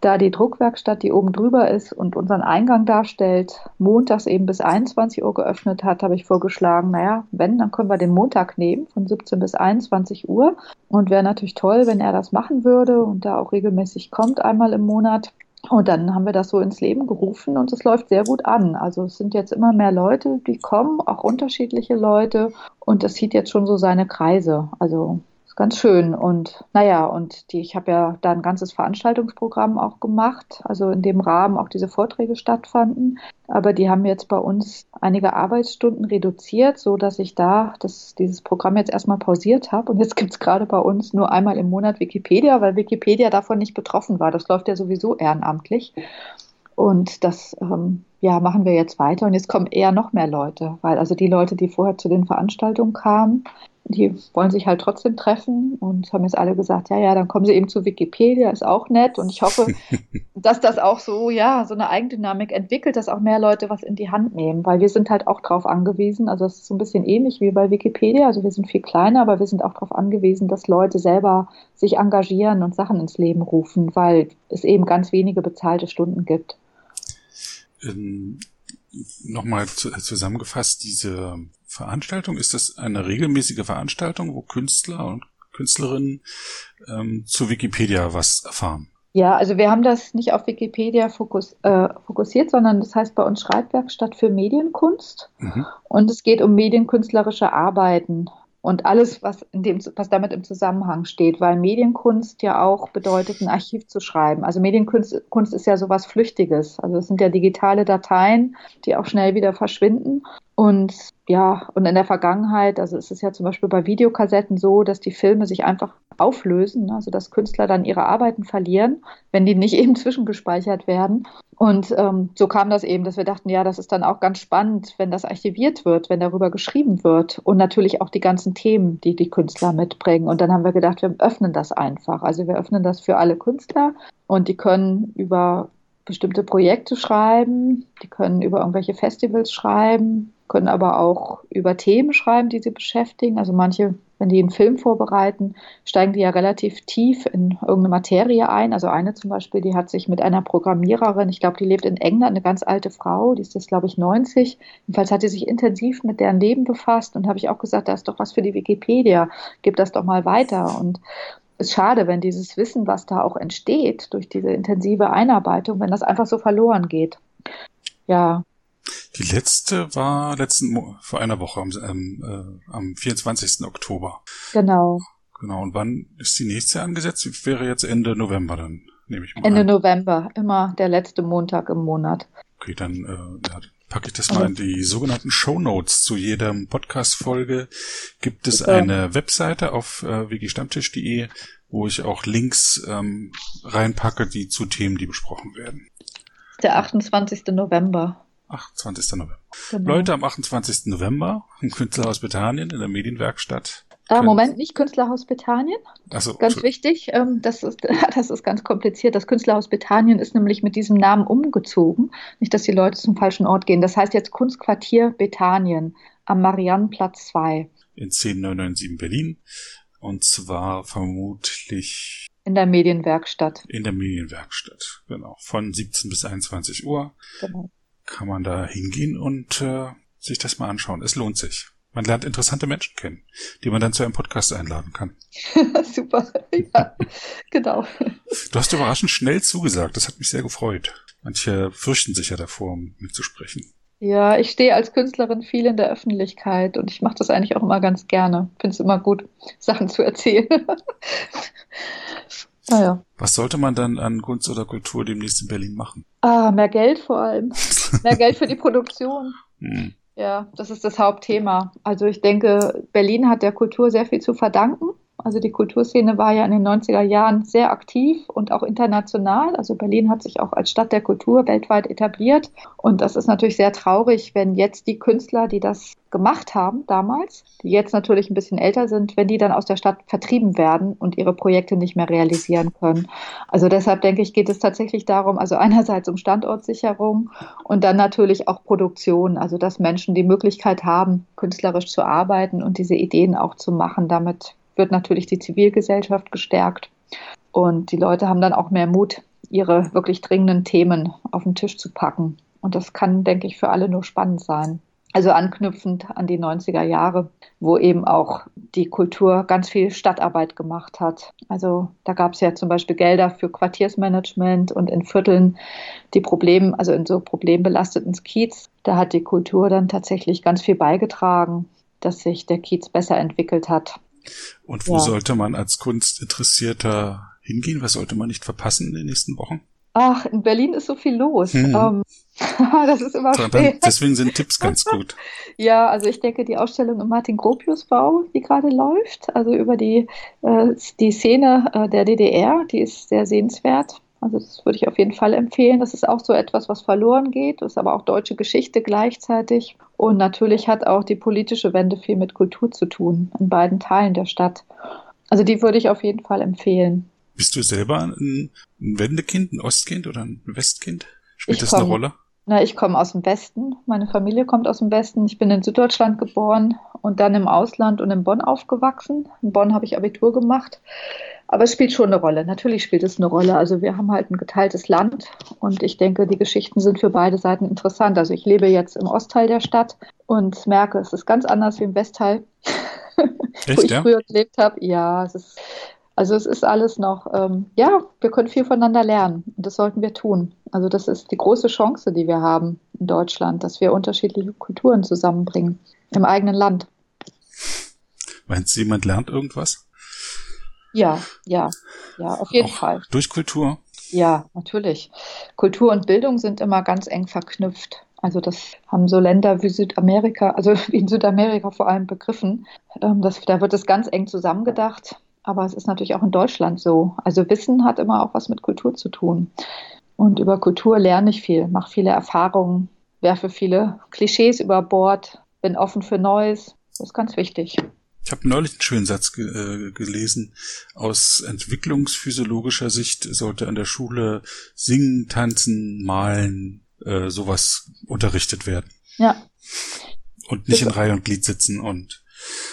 da die Druckwerkstatt, die oben drüber ist und unseren Eingang darstellt, montags eben bis 21 Uhr geöffnet hat, habe ich vorgeschlagen, naja, wenn, dann können wir den Montag nehmen von 17 bis 21 Uhr. Und wäre natürlich toll, wenn er das machen würde und da auch regelmäßig kommt, einmal im Monat. Und dann haben wir das so ins Leben gerufen und es läuft sehr gut an. Also es sind jetzt immer mehr Leute, die kommen, auch unterschiedliche Leute. Und das zieht jetzt schon so seine Kreise. Also ganz schön. Und naja, und die, ich habe ja da ein ganzes Veranstaltungsprogramm auch gemacht, also in dem Rahmen auch diese Vorträge stattfanden. Aber die haben jetzt bei uns einige Arbeitsstunden reduziert, so dass ich da das, dieses Programm jetzt erstmal pausiert habe. Und jetzt gibt es gerade bei uns nur einmal im Monat Wikipedia, weil Wikipedia davon nicht betroffen war. Das läuft ja sowieso ehrenamtlich. Und das ähm, ja, machen wir jetzt weiter. Und jetzt kommen eher noch mehr Leute, weil also die Leute, die vorher zu den Veranstaltungen kamen, die wollen sich halt trotzdem treffen und haben jetzt alle gesagt, ja, ja, dann kommen sie eben zu Wikipedia, ist auch nett. Und ich hoffe, (laughs) dass das auch so, ja, so eine Eigendynamik entwickelt, dass auch mehr Leute was in die Hand nehmen, weil wir sind halt auch drauf angewiesen. Also es ist so ein bisschen ähnlich wie bei Wikipedia. Also wir sind viel kleiner, aber wir sind auch darauf angewiesen, dass Leute selber sich engagieren und Sachen ins Leben rufen, weil es eben ganz wenige bezahlte Stunden gibt. Ähm, Nochmal zu, zusammengefasst, diese Veranstaltung, ist das eine regelmäßige Veranstaltung, wo Künstler und Künstlerinnen ähm, zu Wikipedia was erfahren? Ja, also wir haben das nicht auf Wikipedia fokus, äh, fokussiert, sondern das heißt bei uns Schreibwerkstatt für Medienkunst. Mhm. Und es geht um medienkünstlerische Arbeiten und alles, was, in dem, was damit im Zusammenhang steht, weil Medienkunst ja auch bedeutet, ein Archiv zu schreiben. Also Medienkunst Kunst ist ja sowas Flüchtiges. Also es sind ja digitale Dateien, die auch schnell wieder verschwinden. Und ja, und in der Vergangenheit, also es ist ja zum Beispiel bei Videokassetten so, dass die Filme sich einfach auflösen, also dass Künstler dann ihre Arbeiten verlieren, wenn die nicht (laughs) eben zwischengespeichert werden. Und ähm, so kam das eben, dass wir dachten, ja, das ist dann auch ganz spannend, wenn das archiviert wird, wenn darüber geschrieben wird und natürlich auch die ganzen Themen, die die Künstler mitbringen. Und dann haben wir gedacht, wir öffnen das einfach. Also wir öffnen das für alle Künstler und die können über bestimmte Projekte schreiben, die können über irgendwelche Festivals schreiben, können aber auch über Themen schreiben, die sie beschäftigen. Also manche, wenn die einen Film vorbereiten, steigen die ja relativ tief in irgendeine Materie ein. Also eine zum Beispiel, die hat sich mit einer Programmiererin, ich glaube, die lebt in England, eine ganz alte Frau, die ist jetzt, glaube ich, 90. Jedenfalls hat sie sich intensiv mit deren Leben befasst und habe ich auch gesagt, da ist doch was für die Wikipedia, gib das doch mal weiter. Und ist schade, wenn dieses Wissen, was da auch entsteht durch diese intensive Einarbeitung, wenn das einfach so verloren geht. Ja, die letzte war letzten vor einer Woche am, ähm, äh, am 24. Oktober. Genau. Genau. Und wann ist die nächste angesetzt? Wäre jetzt Ende November dann, nehme ich mal Ende an. November, immer der letzte Montag im Monat. Okay, dann äh, ja, packe ich das mal in die sogenannten Show Notes zu jeder Podcast-Folge. Gibt es eine Webseite auf äh, wikistammtisch.de, wo ich auch Links ähm, reinpacke, die zu Themen, die besprochen werden. Der 28. November. 28. November. Genau. Leute, am 28. November im Künstlerhaus Bethanien in der Medienwerkstatt. Ah, Moment, nicht Künstlerhaus Bethanien. So, ganz wichtig, ähm, das, ist, (laughs) das ist ganz kompliziert. Das Künstlerhaus Bethanien ist nämlich mit diesem Namen umgezogen. Nicht, dass die Leute zum falschen Ort gehen. Das heißt jetzt Kunstquartier Bethanien am Mariannenplatz 2. In 10997 Berlin. Und zwar vermutlich in der Medienwerkstatt. In der Medienwerkstatt, genau. Von 17 bis 21 Uhr. Genau kann man da hingehen und äh, sich das mal anschauen. Es lohnt sich. Man lernt interessante Menschen kennen, die man dann zu einem Podcast einladen kann. (laughs) Super, ja, (laughs) genau. Du hast überraschend schnell zugesagt. Das hat mich sehr gefreut. Manche fürchten sich ja davor, um mitzusprechen. Ja, ich stehe als Künstlerin viel in der Öffentlichkeit und ich mache das eigentlich auch immer ganz gerne. Finde es immer gut, (laughs) Sachen zu erzählen. Naja. Was sollte man dann an Kunst oder Kultur demnächst in Berlin machen? Ah, mehr Geld vor allem. mehr Geld für die Produktion. Hm. Ja, das ist das Hauptthema. Also ich denke, Berlin hat der Kultur sehr viel zu verdanken. Also die Kulturszene war ja in den 90er Jahren sehr aktiv und auch international. Also Berlin hat sich auch als Stadt der Kultur weltweit etabliert. Und das ist natürlich sehr traurig, wenn jetzt die Künstler, die das gemacht haben damals, die jetzt natürlich ein bisschen älter sind, wenn die dann aus der Stadt vertrieben werden und ihre Projekte nicht mehr realisieren können. Also deshalb denke ich, geht es tatsächlich darum, also einerseits um Standortsicherung und dann natürlich auch Produktion, also dass Menschen die Möglichkeit haben, künstlerisch zu arbeiten und diese Ideen auch zu machen. Damit wird natürlich die Zivilgesellschaft gestärkt. Und die Leute haben dann auch mehr Mut, ihre wirklich dringenden Themen auf den Tisch zu packen. Und das kann, denke ich, für alle nur spannend sein. Also anknüpfend an die 90er Jahre, wo eben auch die Kultur ganz viel Stadtarbeit gemacht hat. Also da gab es ja zum Beispiel Gelder für Quartiersmanagement und in Vierteln die Probleme, also in so problembelasteten Kiez, da hat die Kultur dann tatsächlich ganz viel beigetragen, dass sich der Kiez besser entwickelt hat. Und wo ja. sollte man als Kunstinteressierter hingehen? Was sollte man nicht verpassen in den nächsten Wochen? Ach, in Berlin ist so viel los. Hm. Um, (laughs) das ist immer schwer. Deswegen sind Tipps ganz gut. (laughs) ja, also ich denke, die Ausstellung im Martin Gropius Bau, die gerade läuft, also über die, äh, die Szene äh, der DDR, die ist sehr sehenswert. Also das würde ich auf jeden Fall empfehlen. Das ist auch so etwas, was verloren geht. Das ist aber auch deutsche Geschichte gleichzeitig. Und natürlich hat auch die politische Wende viel mit Kultur zu tun, in beiden Teilen der Stadt. Also die würde ich auf jeden Fall empfehlen. Bist du selber ein Wendekind, ein Ostkind oder ein Westkind? Spielt ich das komm, eine Rolle? Na, ich komme aus dem Westen. Meine Familie kommt aus dem Westen. Ich bin in Süddeutschland geboren und dann im Ausland und in Bonn aufgewachsen. In Bonn habe ich Abitur gemacht. Aber es spielt schon eine Rolle. Natürlich spielt es eine Rolle. Also wir haben halt ein geteiltes Land und ich denke, die Geschichten sind für beide Seiten interessant. Also ich lebe jetzt im Ostteil der Stadt und merke, es ist ganz anders wie im Westteil, (laughs) Echt, wo ich ja? früher gelebt habe. Ja, es ist, also es ist alles noch, ähm, ja, wir können viel voneinander lernen und das sollten wir tun. Also das ist die große Chance, die wir haben in Deutschland, dass wir unterschiedliche Kulturen zusammenbringen im eigenen Land. Meinst du, jemand lernt irgendwas? Ja, ja, ja, auf jeden Auch Fall. Durch Kultur? Ja, natürlich. Kultur und Bildung sind immer ganz eng verknüpft. Also das haben so Länder wie Südamerika, also (laughs) wie in Südamerika vor allem begriffen. Ähm, das, da wird es ganz eng zusammengedacht. Aber es ist natürlich auch in Deutschland so. Also Wissen hat immer auch was mit Kultur zu tun. Und über Kultur lerne ich viel, mache viele Erfahrungen, werfe viele Klischees über Bord, bin offen für Neues. Das ist ganz wichtig. Ich habe neulich einen schönen Satz ge äh, gelesen. Aus entwicklungsphysiologischer Sicht sollte an der Schule singen, tanzen, malen, äh, sowas unterrichtet werden. Ja. Und nicht das in Reihe und Glied sitzen und.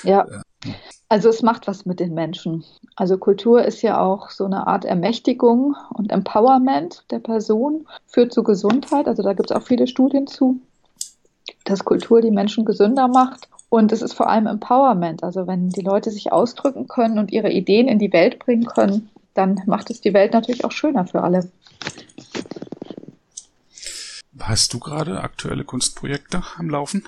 Ja. Äh, also es macht was mit den Menschen. Also Kultur ist ja auch so eine Art Ermächtigung und Empowerment der Person, führt zu Gesundheit. Also da gibt es auch viele Studien zu, dass Kultur die Menschen gesünder macht. Und es ist vor allem Empowerment. Also wenn die Leute sich ausdrücken können und ihre Ideen in die Welt bringen können, dann macht es die Welt natürlich auch schöner für alle. Hast du gerade aktuelle Kunstprojekte am Laufen?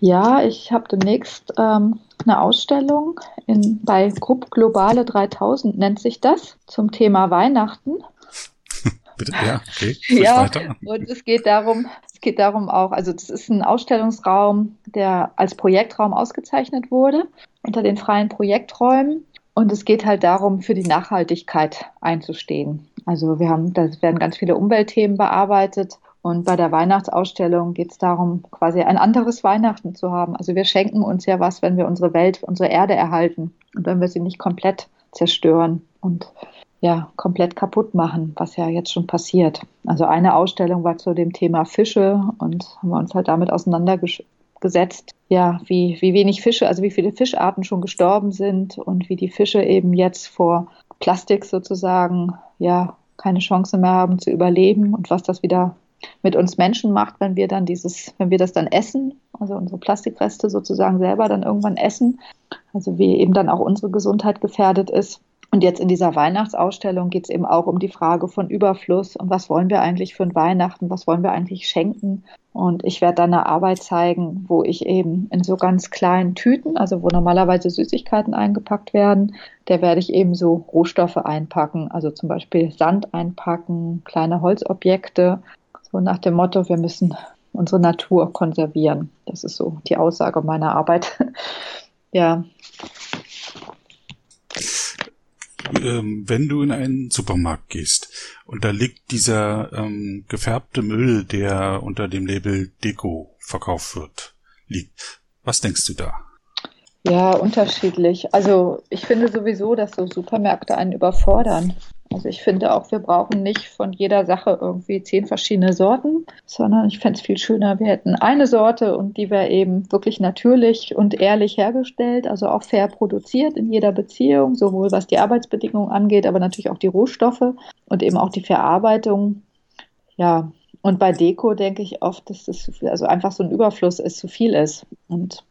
Ja, ich habe demnächst ähm, eine Ausstellung in, bei Grupp Globale 3000, nennt sich das, zum Thema Weihnachten. (laughs) Bitte, ja, okay. (laughs) ja, weiter. und es geht darum, es geht darum auch, also das ist ein Ausstellungsraum, der als Projektraum ausgezeichnet wurde unter den freien Projekträumen. Und es geht halt darum, für die Nachhaltigkeit einzustehen. Also wir haben, da werden ganz viele Umweltthemen bearbeitet. Und bei der Weihnachtsausstellung geht es darum, quasi ein anderes Weihnachten zu haben. Also wir schenken uns ja was, wenn wir unsere Welt, unsere Erde erhalten und wenn wir sie nicht komplett zerstören. Und ja, komplett kaputt machen, was ja jetzt schon passiert. Also eine Ausstellung war zu dem Thema Fische und haben wir uns halt damit auseinandergesetzt, ja, wie, wie wenig Fische, also wie viele Fischarten schon gestorben sind und wie die Fische eben jetzt vor Plastik sozusagen, ja, keine Chance mehr haben zu überleben und was das wieder mit uns Menschen macht, wenn wir dann dieses, wenn wir das dann essen, also unsere Plastikreste sozusagen selber dann irgendwann essen, also wie eben dann auch unsere Gesundheit gefährdet ist. Und jetzt in dieser Weihnachtsausstellung geht es eben auch um die Frage von Überfluss und was wollen wir eigentlich für ein Weihnachten, was wollen wir eigentlich schenken. Und ich werde dann eine Arbeit zeigen, wo ich eben in so ganz kleinen Tüten, also wo normalerweise Süßigkeiten eingepackt werden, der werde ich eben so Rohstoffe einpacken, also zum Beispiel Sand einpacken, kleine Holzobjekte, so nach dem Motto, wir müssen unsere Natur konservieren. Das ist so die Aussage meiner Arbeit. (laughs) ja ähm, wenn du in einen Supermarkt gehst und da liegt dieser ähm, gefärbte Müll, der unter dem Label Deko verkauft wird, liegt, was denkst du da? Ja, unterschiedlich. Also ich finde sowieso, dass so Supermärkte einen überfordern. Also ich finde auch, wir brauchen nicht von jeder Sache irgendwie zehn verschiedene Sorten, sondern ich fände es viel schöner, wir hätten eine Sorte und die wäre eben wirklich natürlich und ehrlich hergestellt, also auch fair produziert in jeder Beziehung, sowohl was die Arbeitsbedingungen angeht, aber natürlich auch die Rohstoffe und eben auch die Verarbeitung. Ja, und bei Deko denke ich oft, dass das also einfach so ein Überfluss ist, zu viel ist und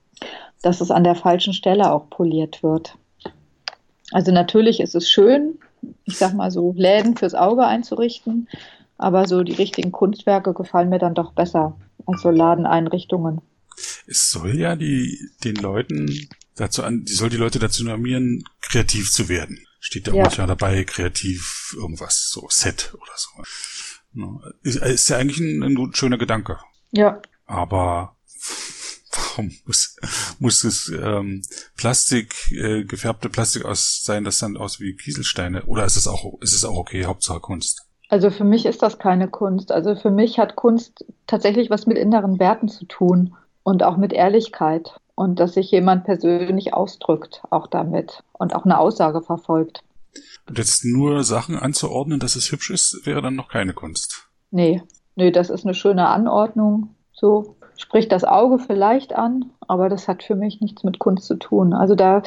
dass es an der falschen Stelle auch poliert wird. Also natürlich ist es schön, ich sag mal so, Läden fürs Auge einzurichten. Aber so die richtigen Kunstwerke gefallen mir dann doch besser als so Ladeneinrichtungen. Es soll ja die, den Leuten dazu an, die soll die Leute dazu animieren, kreativ zu werden. Steht da ja. manchmal dabei, kreativ irgendwas, so Set oder so. Ist, ist ja eigentlich ein, ein schöner Gedanke. Ja. Aber warum muss, muss es ähm, Plastik, äh, gefärbte Plastik aus sein, das dann aus wie Kieselsteine? Oder ist es auch, ist es auch okay, Hauptsache Kunst? Also für mich ist das keine Kunst. Also für mich hat Kunst tatsächlich was mit inneren Werten zu tun und auch mit Ehrlichkeit und dass sich jemand persönlich ausdrückt, auch damit und auch eine Aussage verfolgt. Und jetzt nur Sachen anzuordnen, dass es hübsch ist, wäre dann noch keine Kunst. Nee, nee, das ist eine schöne Anordnung. So, spricht das Auge vielleicht an, aber das hat für mich nichts mit Kunst zu tun. Also da,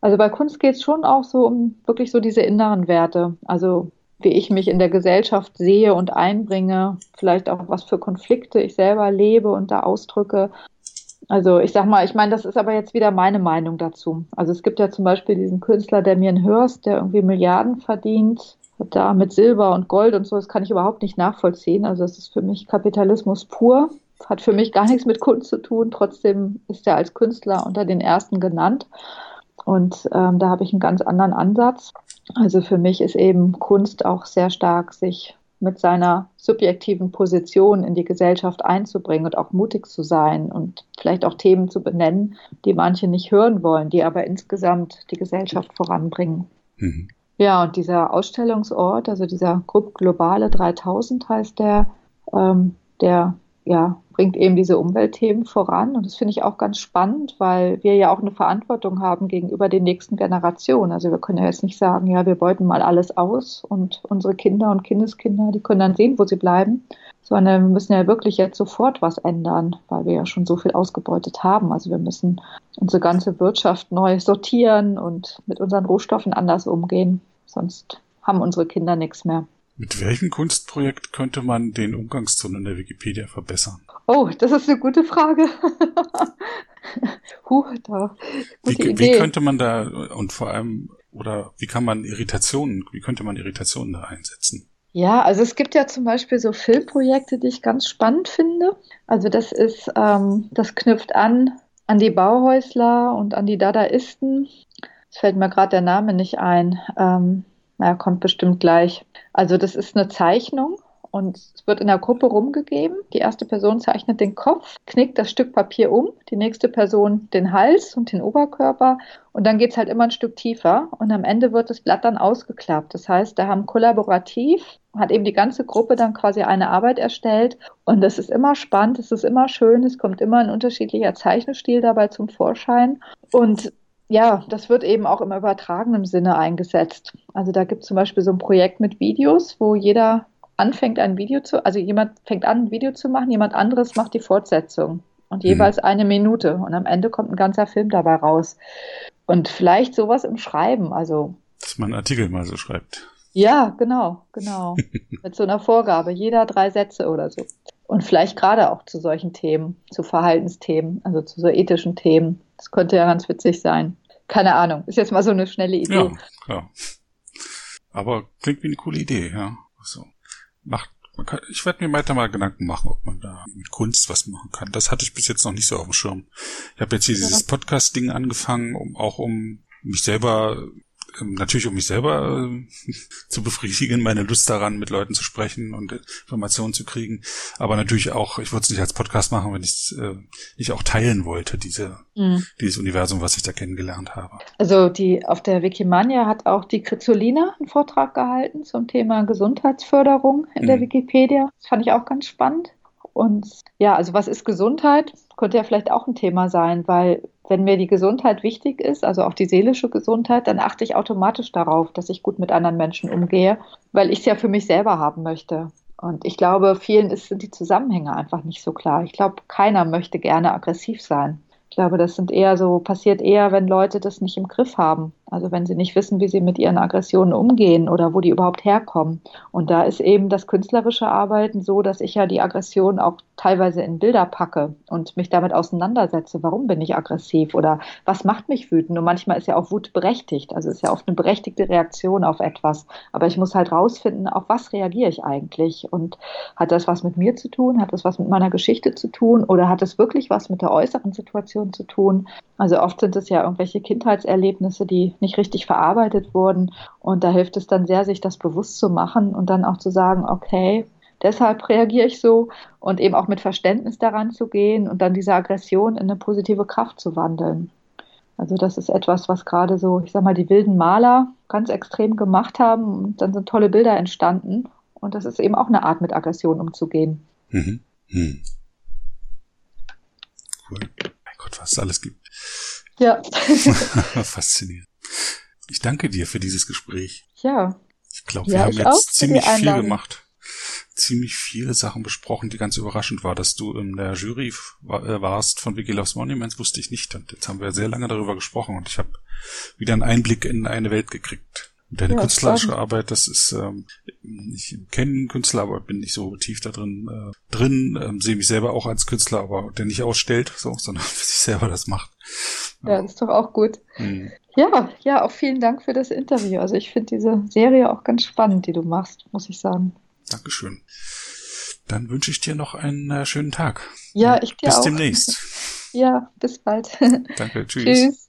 also bei Kunst geht es schon auch so um wirklich so diese inneren Werte. Also wie ich mich in der Gesellschaft sehe und einbringe, vielleicht auch was für Konflikte ich selber lebe und da ausdrücke. Also ich sag mal, ich meine, das ist aber jetzt wieder meine Meinung dazu. Also es gibt ja zum Beispiel diesen Künstler Damien Hirst, der irgendwie Milliarden verdient, da mit Silber und Gold und so, das kann ich überhaupt nicht nachvollziehen. Also das ist für mich Kapitalismus pur hat für mich gar nichts mit Kunst zu tun. Trotzdem ist er als Künstler unter den ersten genannt. Und ähm, da habe ich einen ganz anderen Ansatz. Also für mich ist eben Kunst auch sehr stark, sich mit seiner subjektiven Position in die Gesellschaft einzubringen und auch mutig zu sein und vielleicht auch Themen zu benennen, die manche nicht hören wollen, die aber insgesamt die Gesellschaft voranbringen. Mhm. Ja, und dieser Ausstellungsort, also dieser Gruppe Globale 3000 heißt der, ähm, der ja, bringt eben diese Umweltthemen voran. Und das finde ich auch ganz spannend, weil wir ja auch eine Verantwortung haben gegenüber den nächsten Generationen. Also wir können ja jetzt nicht sagen, ja, wir beuten mal alles aus und unsere Kinder und Kindeskinder, die können dann sehen, wo sie bleiben, sondern wir müssen ja wirklich jetzt sofort was ändern, weil wir ja schon so viel ausgebeutet haben. Also wir müssen unsere ganze Wirtschaft neu sortieren und mit unseren Rohstoffen anders umgehen. Sonst haben unsere Kinder nichts mehr. Mit welchem Kunstprojekt könnte man den Umgangston in der Wikipedia verbessern? Oh, das ist eine gute Frage. (laughs) huh, da, gute wie, Idee. wie könnte man da und vor allem oder wie kann man Irritationen, wie könnte man Irritationen da einsetzen? Ja, also es gibt ja zum Beispiel so Filmprojekte, die ich ganz spannend finde. Also das ist, ähm, das knüpft an an die Bauhäusler und an die Dadaisten. Es fällt mir gerade der Name nicht ein. Ähm, na, kommt bestimmt gleich. Also das ist eine Zeichnung und es wird in der Gruppe rumgegeben. Die erste Person zeichnet den Kopf, knickt das Stück Papier um, die nächste Person den Hals und den Oberkörper und dann geht es halt immer ein Stück tiefer und am Ende wird das Blatt dann ausgeklappt. Das heißt, da haben kollaborativ, hat eben die ganze Gruppe dann quasi eine Arbeit erstellt und das ist immer spannend, es ist immer schön, es kommt immer ein unterschiedlicher Zeichenstil dabei zum Vorschein und ja, das wird eben auch im übertragenen Sinne eingesetzt. Also da gibt es zum Beispiel so ein Projekt mit Videos, wo jeder anfängt ein Video zu, also jemand fängt an, ein Video zu machen, jemand anderes macht die Fortsetzung und mhm. jeweils eine Minute und am Ende kommt ein ganzer Film dabei raus. Und vielleicht sowas im Schreiben, also. Dass man Artikel mal so schreibt. Ja, genau, genau. (laughs) Mit so einer Vorgabe, jeder drei Sätze oder so. Und vielleicht gerade auch zu solchen Themen, zu Verhaltensthemen, also zu so ethischen Themen. Das könnte ja ganz witzig sein. Keine Ahnung, ist jetzt mal so eine schnelle Idee. Ja, klar. Aber klingt wie eine coole Idee, ja. So. Macht, kann, ich werde mir weiter mal Gedanken machen, ob man da mit Kunst was machen kann. Das hatte ich bis jetzt noch nicht so auf dem Schirm. Ich habe jetzt hier ja. dieses Podcast-Ding angefangen, um auch um mich selber natürlich um mich selber äh, (laughs) zu befriedigen, meine Lust daran, mit Leuten zu sprechen und Informationen zu kriegen. Aber natürlich auch, ich würde es nicht als Podcast machen, wenn ich es äh, nicht auch teilen wollte, diese, mhm. dieses Universum, was ich da kennengelernt habe. Also die auf der Wikimania hat auch die Krizolina einen Vortrag gehalten zum Thema Gesundheitsförderung in mhm. der Wikipedia. Das fand ich auch ganz spannend. Und ja, also was ist Gesundheit? Könnte ja vielleicht auch ein Thema sein, weil wenn mir die Gesundheit wichtig ist, also auch die seelische Gesundheit, dann achte ich automatisch darauf, dass ich gut mit anderen Menschen umgehe, weil ich es ja für mich selber haben möchte. Und ich glaube, vielen ist, sind die Zusammenhänge einfach nicht so klar. Ich glaube, keiner möchte gerne aggressiv sein. Ich glaube, das sind eher so, passiert eher, wenn Leute das nicht im Griff haben. Also wenn sie nicht wissen, wie sie mit ihren Aggressionen umgehen oder wo die überhaupt herkommen. Und da ist eben das künstlerische Arbeiten so, dass ich ja die Aggression auch teilweise in Bilder packe und mich damit auseinandersetze. Warum bin ich aggressiv oder was macht mich wütend? Und manchmal ist ja auch Wut berechtigt. Also ist ja oft eine berechtigte Reaktion auf etwas. Aber ich muss halt rausfinden, auf was reagiere ich eigentlich? Und hat das was mit mir zu tun? Hat das was mit meiner Geschichte zu tun? Oder hat es wirklich was mit der äußeren Situation zu tun? Also oft sind es ja irgendwelche Kindheitserlebnisse, die nicht richtig verarbeitet wurden. Und da hilft es dann sehr, sich das bewusst zu machen und dann auch zu sagen, okay, deshalb reagiere ich so und eben auch mit Verständnis daran zu gehen und dann diese Aggression in eine positive Kraft zu wandeln. Also das ist etwas, was gerade so, ich sag mal, die wilden Maler ganz extrem gemacht haben und dann sind tolle Bilder entstanden. Und das ist eben auch eine Art, mit Aggression umzugehen. Mhm. Hm. Cool. Gott, was es alles gibt. Ja. (laughs) Faszinierend. Ich danke dir für dieses Gespräch. Ja. Ich glaube, wir ja, haben jetzt ziemlich viel gemacht. Ziemlich viele Sachen besprochen, die ganz überraschend war, dass du in der Jury äh, warst von Wiki Loves Monuments, wusste ich nicht. Und jetzt haben wir sehr lange darüber gesprochen und ich habe wieder einen Einblick in eine Welt gekriegt. Deine ja, künstlerische spannend. Arbeit, das ist, ähm, ich kenne einen Künstler, aber bin nicht so tief da drin, äh, drin, ähm, sehe mich selber auch als Künstler, aber der nicht ausstellt, so, sondern (laughs) für sich selber das macht. Ja, das ist doch auch gut. Hm. Ja, ja, auch vielen Dank für das Interview. Also ich finde diese Serie auch ganz spannend, die du machst, muss ich sagen. Dankeschön. Dann wünsche ich dir noch einen äh, schönen Tag. Ja, ich dir bis auch. Bis demnächst. (laughs) Ja, bis bald. Danke, (laughs) tschüss. tschüss.